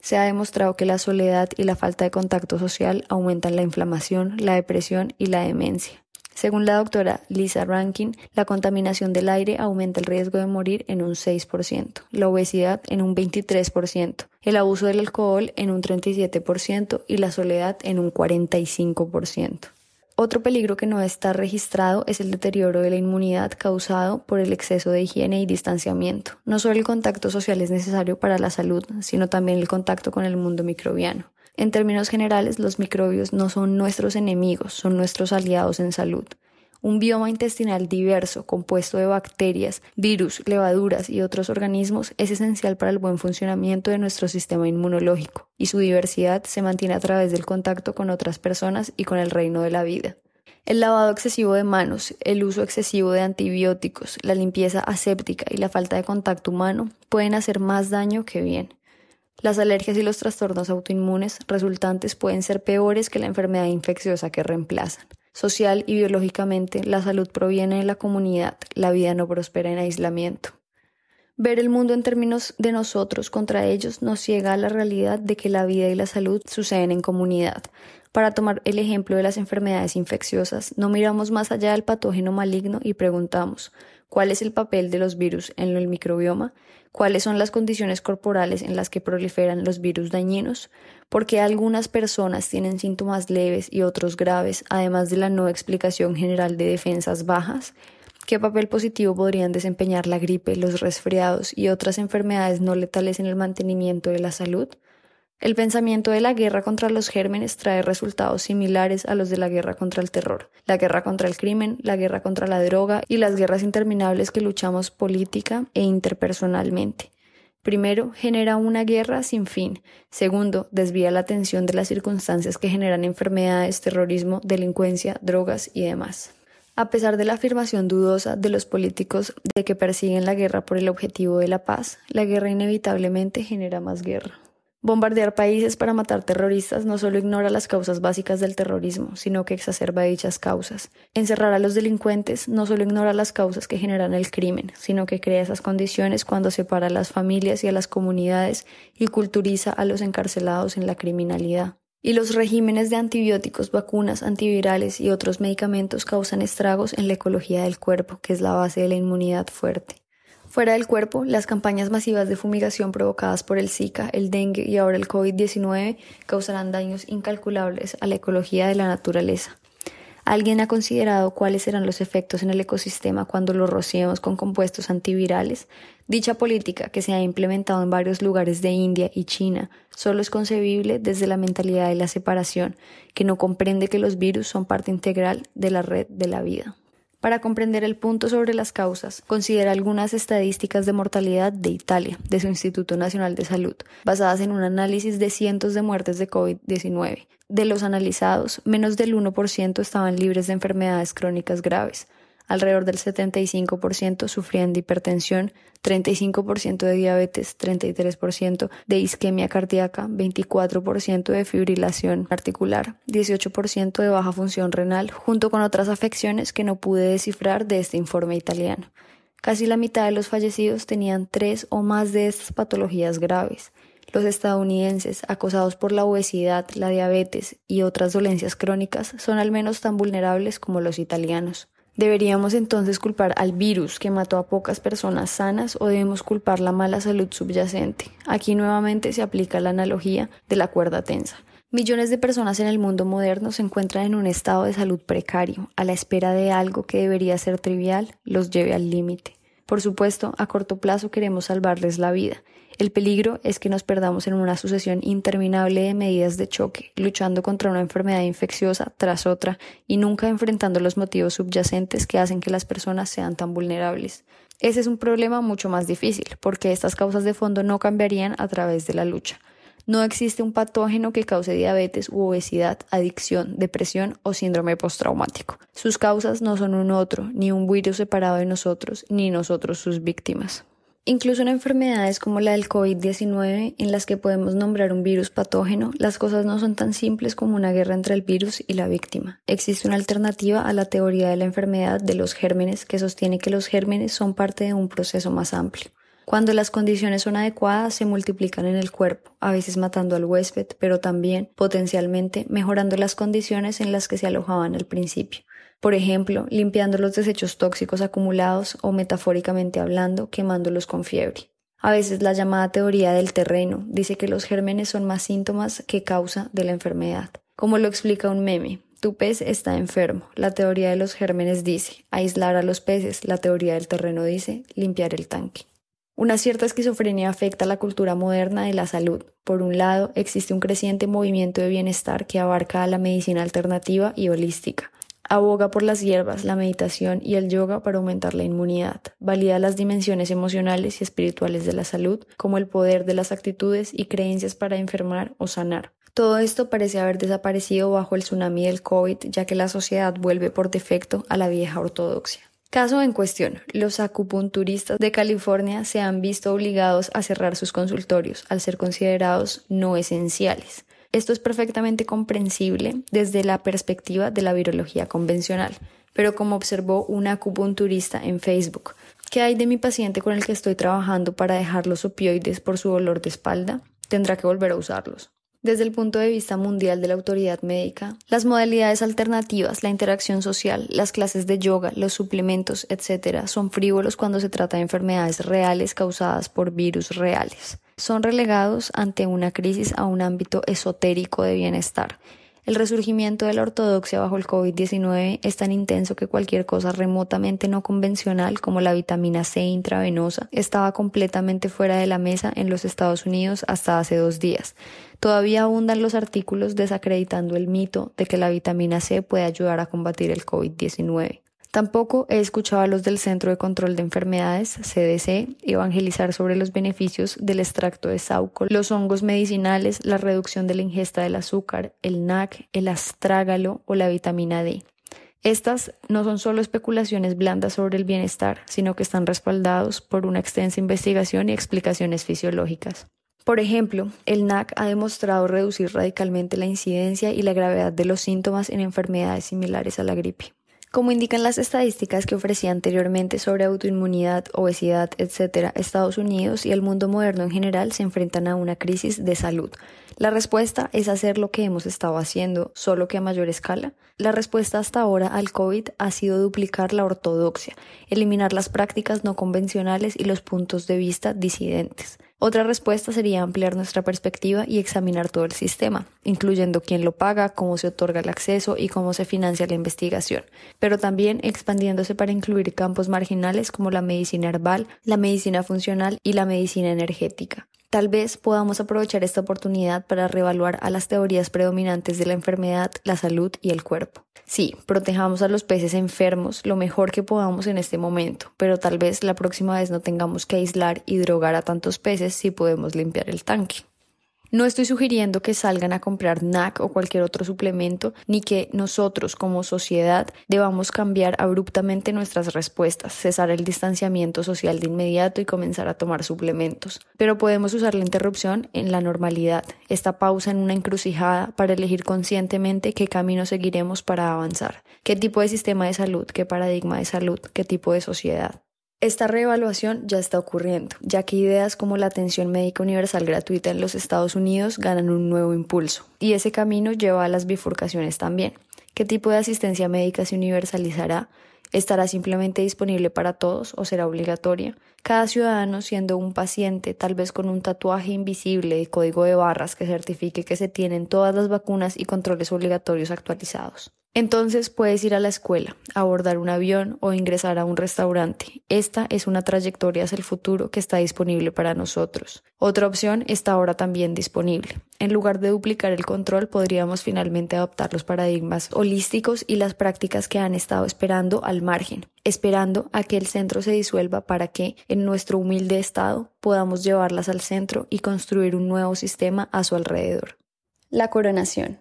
Se ha demostrado que la soledad y la falta de contacto social aumentan la inflamación, la depresión y la demencia. Según la doctora Lisa Rankin, la contaminación del aire aumenta el riesgo de morir en un 6%, la obesidad en un 23%, el abuso del alcohol en un 37% y la soledad en un 45%. Otro peligro que no está registrado es el deterioro de la inmunidad causado por el exceso de higiene y distanciamiento. No solo el contacto social es necesario para la salud, sino también el contacto con el mundo microbiano. En términos generales, los microbios no son nuestros enemigos, son nuestros aliados en salud. Un bioma intestinal diverso, compuesto de bacterias, virus, levaduras y otros organismos, es esencial para el buen funcionamiento de nuestro sistema inmunológico, y su diversidad se mantiene a través del contacto con otras personas y con el reino de la vida. El lavado excesivo de manos, el uso excesivo de antibióticos, la limpieza aséptica y la falta de contacto humano pueden hacer más daño que bien. Las alergias y los trastornos autoinmunes resultantes pueden ser peores que la enfermedad infecciosa que reemplazan. Social y biológicamente, la salud proviene de la comunidad, la vida no prospera en aislamiento. Ver el mundo en términos de nosotros contra ellos nos ciega a la realidad de que la vida y la salud suceden en comunidad. Para tomar el ejemplo de las enfermedades infecciosas, no miramos más allá del patógeno maligno y preguntamos cuál es el papel de los virus en el microbioma, cuáles son las condiciones corporales en las que proliferan los virus dañinos, por qué algunas personas tienen síntomas leves y otros graves, además de la no explicación general de defensas bajas, ¿Qué papel positivo podrían desempeñar la gripe, los resfriados y otras enfermedades no letales en el mantenimiento de la salud? El pensamiento de la guerra contra los gérmenes trae resultados similares a los de la guerra contra el terror, la guerra contra el crimen, la guerra contra la droga y las guerras interminables que luchamos política e interpersonalmente. Primero, genera una guerra sin fin. Segundo, desvía la atención de las circunstancias que generan enfermedades, terrorismo, delincuencia, drogas y demás. A pesar de la afirmación dudosa de los políticos de que persiguen la guerra por el objetivo de la paz, la guerra inevitablemente genera más guerra. Bombardear países para matar terroristas no solo ignora las causas básicas del terrorismo, sino que exacerba dichas causas. Encerrar a los delincuentes no solo ignora las causas que generan el crimen, sino que crea esas condiciones cuando separa a las familias y a las comunidades y culturiza a los encarcelados en la criminalidad y los regímenes de antibióticos, vacunas, antivirales y otros medicamentos causan estragos en la ecología del cuerpo, que es la base de la inmunidad fuerte. Fuera del cuerpo, las campañas masivas de fumigación provocadas por el Zika, el dengue y ahora el COVID-19 causarán daños incalculables a la ecología de la naturaleza. ¿Alguien ha considerado cuáles serán los efectos en el ecosistema cuando lo rociemos con compuestos antivirales? Dicha política, que se ha implementado en varios lugares de India y China, solo es concebible desde la mentalidad de la separación, que no comprende que los virus son parte integral de la red de la vida. Para comprender el punto sobre las causas, considera algunas estadísticas de mortalidad de Italia, de su Instituto Nacional de Salud, basadas en un análisis de cientos de muertes de COVID-19, de los analizados, menos del 1% estaban libres de enfermedades crónicas graves. Alrededor del 75% sufrían de hipertensión, 35% de diabetes, 33% de isquemia cardíaca, 24% de fibrilación articular, 18% de baja función renal, junto con otras afecciones que no pude descifrar de este informe italiano. Casi la mitad de los fallecidos tenían tres o más de estas patologías graves. Los estadounidenses, acosados por la obesidad, la diabetes y otras dolencias crónicas, son al menos tan vulnerables como los italianos. ¿Deberíamos entonces culpar al virus que mató a pocas personas sanas o debemos culpar la mala salud subyacente? Aquí nuevamente se aplica la analogía de la cuerda tensa. Millones de personas en el mundo moderno se encuentran en un estado de salud precario, a la espera de algo que debería ser trivial los lleve al límite. Por supuesto, a corto plazo queremos salvarles la vida, el peligro es que nos perdamos en una sucesión interminable de medidas de choque, luchando contra una enfermedad infecciosa tras otra y nunca enfrentando los motivos subyacentes que hacen que las personas sean tan vulnerables. Ese es un problema mucho más difícil, porque estas causas de fondo no cambiarían a través de la lucha. No existe un patógeno que cause diabetes u obesidad, adicción, depresión o síndrome postraumático. Sus causas no son un otro, ni un virus separado de nosotros, ni nosotros sus víctimas. Incluso en enfermedades como la del COVID-19, en las que podemos nombrar un virus patógeno, las cosas no son tan simples como una guerra entre el virus y la víctima. Existe una alternativa a la teoría de la enfermedad de los gérmenes que sostiene que los gérmenes son parte de un proceso más amplio. Cuando las condiciones son adecuadas, se multiplican en el cuerpo, a veces matando al huésped, pero también, potencialmente, mejorando las condiciones en las que se alojaban al principio por ejemplo, limpiando los desechos tóxicos acumulados o metafóricamente hablando, quemándolos con fiebre. A veces la llamada teoría del terreno dice que los gérmenes son más síntomas que causa de la enfermedad. Como lo explica un meme, tu pez está enfermo. La teoría de los gérmenes dice aislar a los peces. La teoría del terreno dice limpiar el tanque. Una cierta esquizofrenia afecta a la cultura moderna de la salud. Por un lado, existe un creciente movimiento de bienestar que abarca a la medicina alternativa y holística. Aboga por las hierbas, la meditación y el yoga para aumentar la inmunidad. Valida las dimensiones emocionales y espirituales de la salud, como el poder de las actitudes y creencias para enfermar o sanar. Todo esto parece haber desaparecido bajo el tsunami del COVID, ya que la sociedad vuelve por defecto a la vieja ortodoxia. Caso en cuestión, los acupunturistas de California se han visto obligados a cerrar sus consultorios al ser considerados no esenciales. Esto es perfectamente comprensible desde la perspectiva de la virología convencional, pero como observó una acupunturista en Facebook, ¿Qué hay de mi paciente con el que estoy trabajando para dejar los opioides por su dolor de espalda? Tendrá que volver a usarlos. Desde el punto de vista mundial de la autoridad médica, las modalidades alternativas, la interacción social, las clases de yoga, los suplementos, etc., son frívolos cuando se trata de enfermedades reales causadas por virus reales. Son relegados ante una crisis a un ámbito esotérico de bienestar el resurgimiento de la ortodoxia bajo el COVID-19 es tan intenso que cualquier cosa remotamente no convencional como la vitamina C intravenosa estaba completamente fuera de la mesa en los Estados Unidos hasta hace dos días. Todavía abundan los artículos desacreditando el mito de que la vitamina C puede ayudar a combatir el COVID-19. Tampoco he escuchado a los del Centro de Control de Enfermedades, CDC, evangelizar sobre los beneficios del extracto de sauco, los hongos medicinales, la reducción de la ingesta del azúcar, el NAC, el astrágalo o la vitamina D. Estas no son solo especulaciones blandas sobre el bienestar, sino que están respaldados por una extensa investigación y explicaciones fisiológicas. Por ejemplo, el NAC ha demostrado reducir radicalmente la incidencia y la gravedad de los síntomas en enfermedades similares a la gripe. Como indican las estadísticas que ofrecía anteriormente sobre autoinmunidad, obesidad, etc., Estados Unidos y el mundo moderno en general se enfrentan a una crisis de salud. La respuesta es hacer lo que hemos estado haciendo, solo que a mayor escala. La respuesta hasta ahora al COVID ha sido duplicar la ortodoxia, eliminar las prácticas no convencionales y los puntos de vista disidentes. Otra respuesta sería ampliar nuestra perspectiva y examinar todo el sistema, incluyendo quién lo paga, cómo se otorga el acceso y cómo se financia la investigación, pero también expandiéndose para incluir campos marginales como la medicina herbal, la medicina funcional y la medicina energética. Tal vez podamos aprovechar esta oportunidad para reevaluar a las teorías predominantes de la enfermedad, la salud y el cuerpo. Sí, protejamos a los peces enfermos lo mejor que podamos en este momento, pero tal vez la próxima vez no tengamos que aislar y drogar a tantos peces si podemos limpiar el tanque. No estoy sugiriendo que salgan a comprar NAC o cualquier otro suplemento, ni que nosotros como sociedad debamos cambiar abruptamente nuestras respuestas, cesar el distanciamiento social de inmediato y comenzar a tomar suplementos. Pero podemos usar la interrupción en la normalidad, esta pausa en una encrucijada para elegir conscientemente qué camino seguiremos para avanzar, qué tipo de sistema de salud, qué paradigma de salud, qué tipo de sociedad. Esta reevaluación ya está ocurriendo, ya que ideas como la atención médica universal gratuita en los Estados Unidos ganan un nuevo impulso, y ese camino lleva a las bifurcaciones también. ¿Qué tipo de asistencia médica se universalizará? ¿Estará simplemente disponible para todos o será obligatoria? Cada ciudadano siendo un paciente, tal vez con un tatuaje invisible y código de barras que certifique que se tienen todas las vacunas y controles obligatorios actualizados. Entonces puedes ir a la escuela, abordar un avión o ingresar a un restaurante. Esta es una trayectoria hacia el futuro que está disponible para nosotros. Otra opción está ahora también disponible. En lugar de duplicar el control, podríamos finalmente adoptar los paradigmas holísticos y las prácticas que han estado esperando al margen, esperando a que el centro se disuelva para que, en nuestro humilde estado, podamos llevarlas al centro y construir un nuevo sistema a su alrededor. La coronación.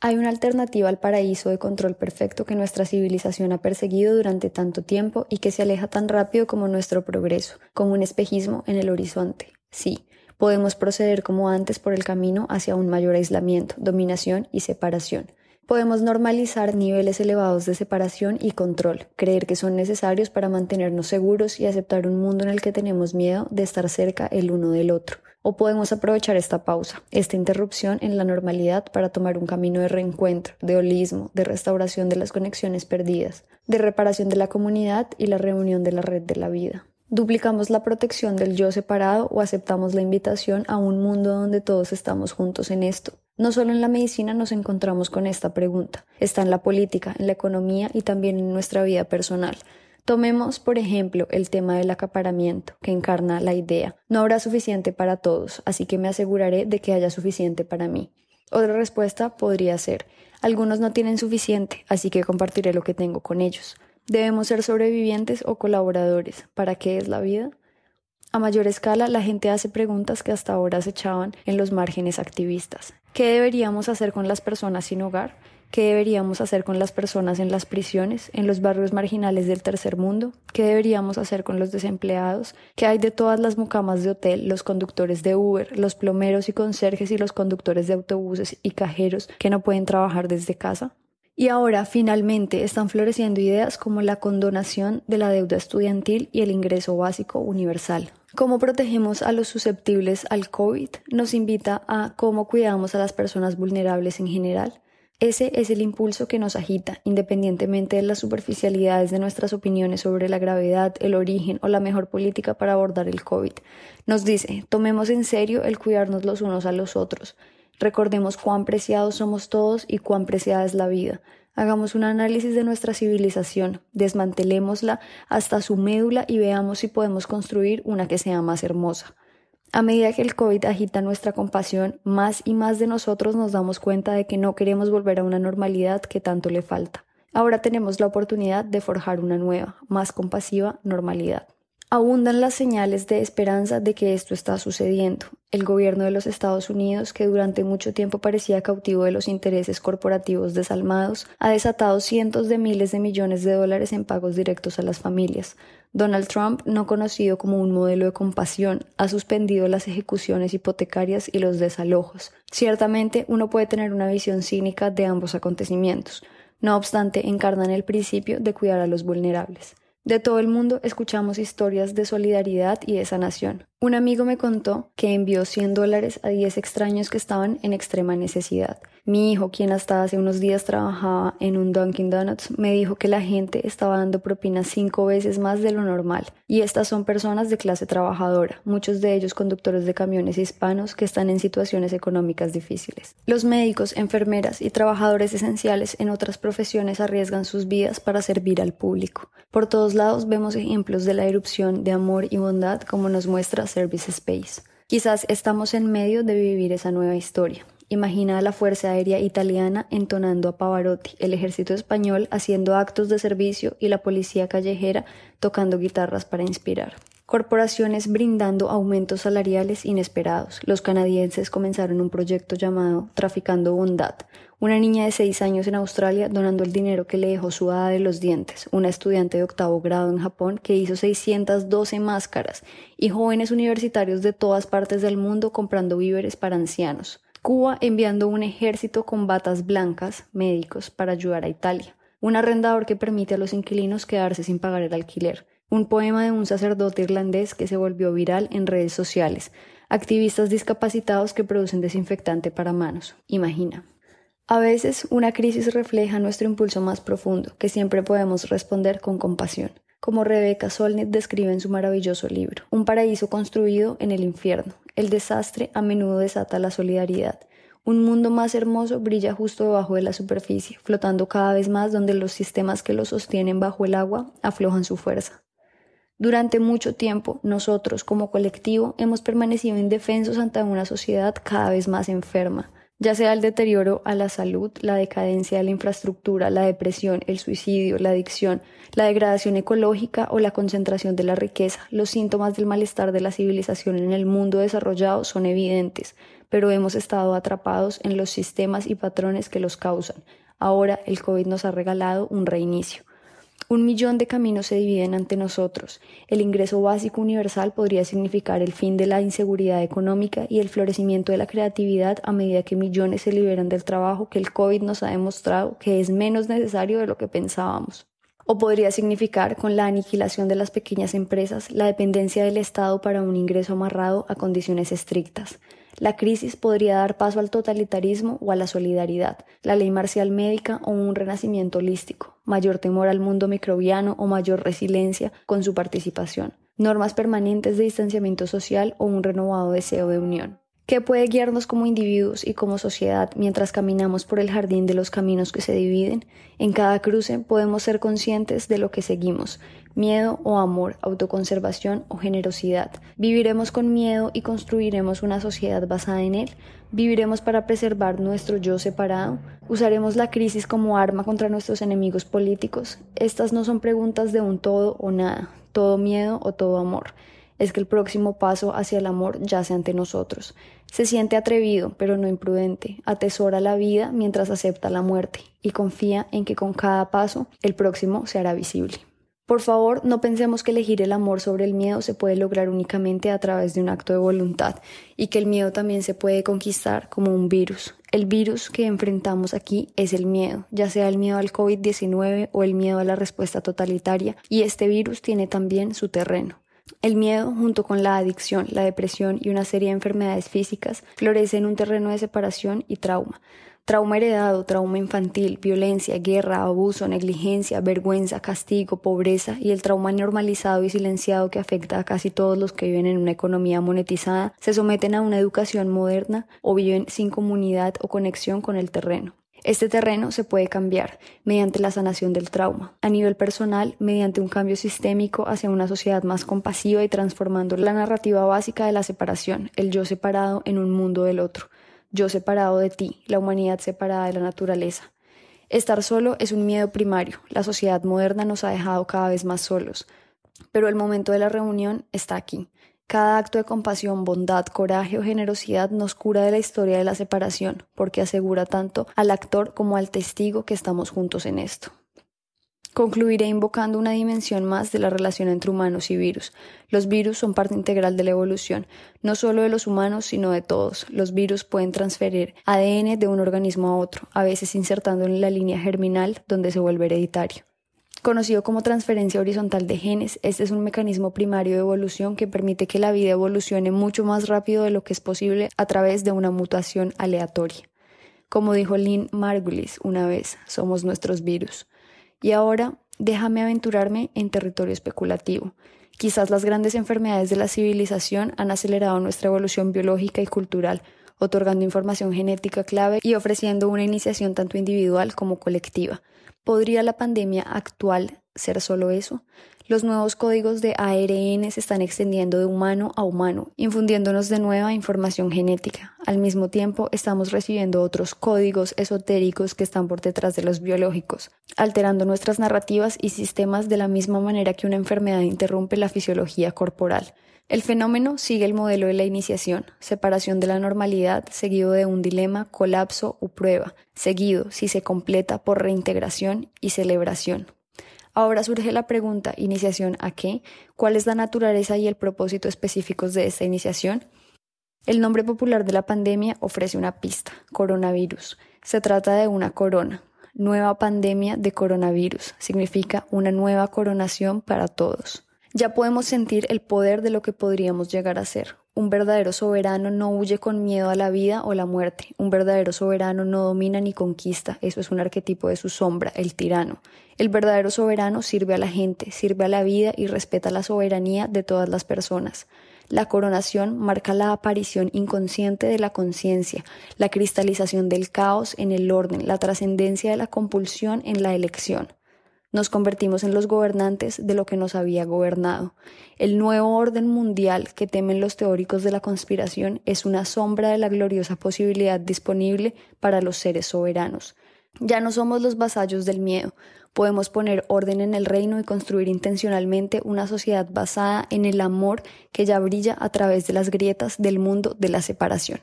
Hay una alternativa al paraíso de control perfecto que nuestra civilización ha perseguido durante tanto tiempo y que se aleja tan rápido como nuestro progreso, como un espejismo en el horizonte. Sí, podemos proceder como antes por el camino hacia un mayor aislamiento, dominación y separación. Podemos normalizar niveles elevados de separación y control, creer que son necesarios para mantenernos seguros y aceptar un mundo en el que tenemos miedo de estar cerca el uno del otro. O podemos aprovechar esta pausa, esta interrupción en la normalidad para tomar un camino de reencuentro, de holismo, de restauración de las conexiones perdidas, de reparación de la comunidad y la reunión de la red de la vida. ¿Duplicamos la protección del yo separado o aceptamos la invitación a un mundo donde todos estamos juntos en esto? No solo en la medicina nos encontramos con esta pregunta, está en la política, en la economía y también en nuestra vida personal. Tomemos, por ejemplo, el tema del acaparamiento, que encarna la idea. No habrá suficiente para todos, así que me aseguraré de que haya suficiente para mí. Otra respuesta podría ser, algunos no tienen suficiente, así que compartiré lo que tengo con ellos. ¿Debemos ser sobrevivientes o colaboradores? ¿Para qué es la vida? A mayor escala, la gente hace preguntas que hasta ahora se echaban en los márgenes activistas. ¿Qué deberíamos hacer con las personas sin hogar? ¿Qué deberíamos hacer con las personas en las prisiones, en los barrios marginales del tercer mundo? ¿Qué deberíamos hacer con los desempleados? ¿Qué hay de todas las mucamas de hotel, los conductores de Uber, los plomeros y conserjes y los conductores de autobuses y cajeros que no pueden trabajar desde casa? Y ahora finalmente están floreciendo ideas como la condonación de la deuda estudiantil y el ingreso básico universal. Cómo protegemos a los susceptibles al COVID nos invita a cómo cuidamos a las personas vulnerables en general. Ese es el impulso que nos agita, independientemente de las superficialidades de nuestras opiniones sobre la gravedad, el origen o la mejor política para abordar el COVID. Nos dice, tomemos en serio el cuidarnos los unos a los otros. Recordemos cuán preciados somos todos y cuán preciada es la vida. Hagamos un análisis de nuestra civilización, desmantelémosla hasta su médula y veamos si podemos construir una que sea más hermosa. A medida que el COVID agita nuestra compasión, más y más de nosotros nos damos cuenta de que no queremos volver a una normalidad que tanto le falta. Ahora tenemos la oportunidad de forjar una nueva, más compasiva normalidad. Abundan las señales de esperanza de que esto está sucediendo. El gobierno de los Estados Unidos, que durante mucho tiempo parecía cautivo de los intereses corporativos desalmados, ha desatado cientos de miles de millones de dólares en pagos directos a las familias. Donald Trump, no conocido como un modelo de compasión, ha suspendido las ejecuciones hipotecarias y los desalojos. Ciertamente, uno puede tener una visión cínica de ambos acontecimientos. No obstante, encarnan el principio de cuidar a los vulnerables. De todo el mundo escuchamos historias de solidaridad y de sanación. Un amigo me contó que envió 100 dólares a 10 extraños que estaban en extrema necesidad. Mi hijo, quien hasta hace unos días trabajaba en un Dunkin' Donuts, me dijo que la gente estaba dando propinas cinco veces más de lo normal. Y estas son personas de clase trabajadora, muchos de ellos conductores de camiones hispanos que están en situaciones económicas difíciles. Los médicos, enfermeras y trabajadores esenciales en otras profesiones arriesgan sus vidas para servir al público. Por todos lados vemos ejemplos de la erupción de amor y bondad como nos muestra Service Space. Quizás estamos en medio de vivir esa nueva historia. Imagina a la Fuerza Aérea Italiana entonando a Pavarotti, el ejército español haciendo actos de servicio y la policía callejera tocando guitarras para inspirar. Corporaciones brindando aumentos salariales inesperados. Los canadienses comenzaron un proyecto llamado Traficando Bondad. Una niña de seis años en Australia donando el dinero que le dejó su hada de los dientes. Una estudiante de octavo grado en Japón que hizo 612 máscaras. Y jóvenes universitarios de todas partes del mundo comprando víveres para ancianos. Cuba enviando un ejército con batas blancas, médicos, para ayudar a Italia. Un arrendador que permite a los inquilinos quedarse sin pagar el alquiler. Un poema de un sacerdote irlandés que se volvió viral en redes sociales. Activistas discapacitados que producen desinfectante para manos. Imagina. A veces una crisis refleja nuestro impulso más profundo, que siempre podemos responder con compasión como Rebecca Solnit describe en su maravilloso libro. Un paraíso construido en el infierno. El desastre a menudo desata la solidaridad. Un mundo más hermoso brilla justo debajo de la superficie, flotando cada vez más donde los sistemas que lo sostienen bajo el agua aflojan su fuerza. Durante mucho tiempo, nosotros como colectivo hemos permanecido indefensos ante una sociedad cada vez más enferma, ya sea el deterioro a la salud, la decadencia de la infraestructura, la depresión, el suicidio, la adicción, la degradación ecológica o la concentración de la riqueza, los síntomas del malestar de la civilización en el mundo desarrollado son evidentes, pero hemos estado atrapados en los sistemas y patrones que los causan. Ahora el COVID nos ha regalado un reinicio. Un millón de caminos se dividen ante nosotros. El ingreso básico universal podría significar el fin de la inseguridad económica y el florecimiento de la creatividad a medida que millones se liberan del trabajo que el COVID nos ha demostrado que es menos necesario de lo que pensábamos. O podría significar, con la aniquilación de las pequeñas empresas, la dependencia del Estado para un ingreso amarrado a condiciones estrictas. La crisis podría dar paso al totalitarismo o a la solidaridad, la ley marcial médica o un renacimiento holístico, mayor temor al mundo microbiano o mayor resiliencia con su participación, normas permanentes de distanciamiento social o un renovado deseo de unión. ¿Qué puede guiarnos como individuos y como sociedad mientras caminamos por el jardín de los caminos que se dividen? En cada cruce podemos ser conscientes de lo que seguimos, miedo o amor, autoconservación o generosidad. Viviremos con miedo y construiremos una sociedad basada en él. Viviremos para preservar nuestro yo separado. Usaremos la crisis como arma contra nuestros enemigos políticos. Estas no son preguntas de un todo o nada, todo miedo o todo amor es que el próximo paso hacia el amor yace ante nosotros. Se siente atrevido, pero no imprudente, atesora la vida mientras acepta la muerte y confía en que con cada paso el próximo se hará visible. Por favor, no pensemos que elegir el amor sobre el miedo se puede lograr únicamente a través de un acto de voluntad y que el miedo también se puede conquistar como un virus. El virus que enfrentamos aquí es el miedo, ya sea el miedo al COVID-19 o el miedo a la respuesta totalitaria, y este virus tiene también su terreno. El miedo, junto con la adicción, la depresión y una serie de enfermedades físicas, florece en un terreno de separación y trauma. Trauma heredado, trauma infantil, violencia, guerra, abuso, negligencia, vergüenza, castigo, pobreza y el trauma normalizado y silenciado que afecta a casi todos los que viven en una economía monetizada, se someten a una educación moderna o viven sin comunidad o conexión con el terreno. Este terreno se puede cambiar mediante la sanación del trauma, a nivel personal, mediante un cambio sistémico hacia una sociedad más compasiva y transformando la narrativa básica de la separación, el yo separado en un mundo del otro yo separado de ti, la humanidad separada de la naturaleza. Estar solo es un miedo primario. La sociedad moderna nos ha dejado cada vez más solos. Pero el momento de la reunión está aquí. Cada acto de compasión, bondad, coraje o generosidad nos cura de la historia de la separación, porque asegura tanto al actor como al testigo que estamos juntos en esto. Concluiré invocando una dimensión más de la relación entre humanos y virus. Los virus son parte integral de la evolución, no solo de los humanos, sino de todos. Los virus pueden transferir ADN de un organismo a otro, a veces insertando en la línea germinal donde se vuelve hereditario. Conocido como transferencia horizontal de genes, este es un mecanismo primario de evolución que permite que la vida evolucione mucho más rápido de lo que es posible a través de una mutación aleatoria. Como dijo Lynn Margulis una vez, somos nuestros virus. Y ahora déjame aventurarme en territorio especulativo. Quizás las grandes enfermedades de la civilización han acelerado nuestra evolución biológica y cultural, otorgando información genética clave y ofreciendo una iniciación tanto individual como colectiva. ¿Podría la pandemia actual ser solo eso? Los nuevos códigos de ARN se están extendiendo de humano a humano, infundiéndonos de nueva información genética. Al mismo tiempo, estamos recibiendo otros códigos esotéricos que están por detrás de los biológicos, alterando nuestras narrativas y sistemas de la misma manera que una enfermedad interrumpe la fisiología corporal. El fenómeno sigue el modelo de la iniciación, separación de la normalidad, seguido de un dilema, colapso o prueba, seguido, si se completa, por reintegración y celebración. Ahora surge la pregunta, ¿iniciación a qué? ¿Cuál es la naturaleza y el propósito específicos de esta iniciación? El nombre popular de la pandemia ofrece una pista, coronavirus. Se trata de una corona. Nueva pandemia de coronavirus. Significa una nueva coronación para todos. Ya podemos sentir el poder de lo que podríamos llegar a ser. Un verdadero soberano no huye con miedo a la vida o la muerte. Un verdadero soberano no domina ni conquista. Eso es un arquetipo de su sombra, el tirano. El verdadero soberano sirve a la gente, sirve a la vida y respeta la soberanía de todas las personas. La coronación marca la aparición inconsciente de la conciencia, la cristalización del caos en el orden, la trascendencia de la compulsión en la elección. Nos convertimos en los gobernantes de lo que nos había gobernado. El nuevo orden mundial que temen los teóricos de la conspiración es una sombra de la gloriosa posibilidad disponible para los seres soberanos. Ya no somos los vasallos del miedo, podemos poner orden en el reino y construir intencionalmente una sociedad basada en el amor que ya brilla a través de las grietas del mundo de la separación.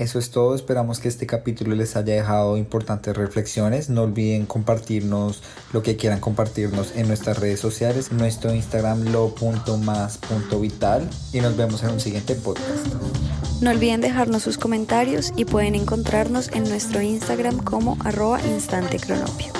Eso es todo, esperamos que este capítulo les haya dejado importantes reflexiones. No olviden compartirnos lo que quieran compartirnos en nuestras redes sociales, nuestro Instagram lo.más.vital y nos vemos en un siguiente podcast. No olviden dejarnos sus comentarios y pueden encontrarnos en nuestro Instagram como arroba instantecronopio.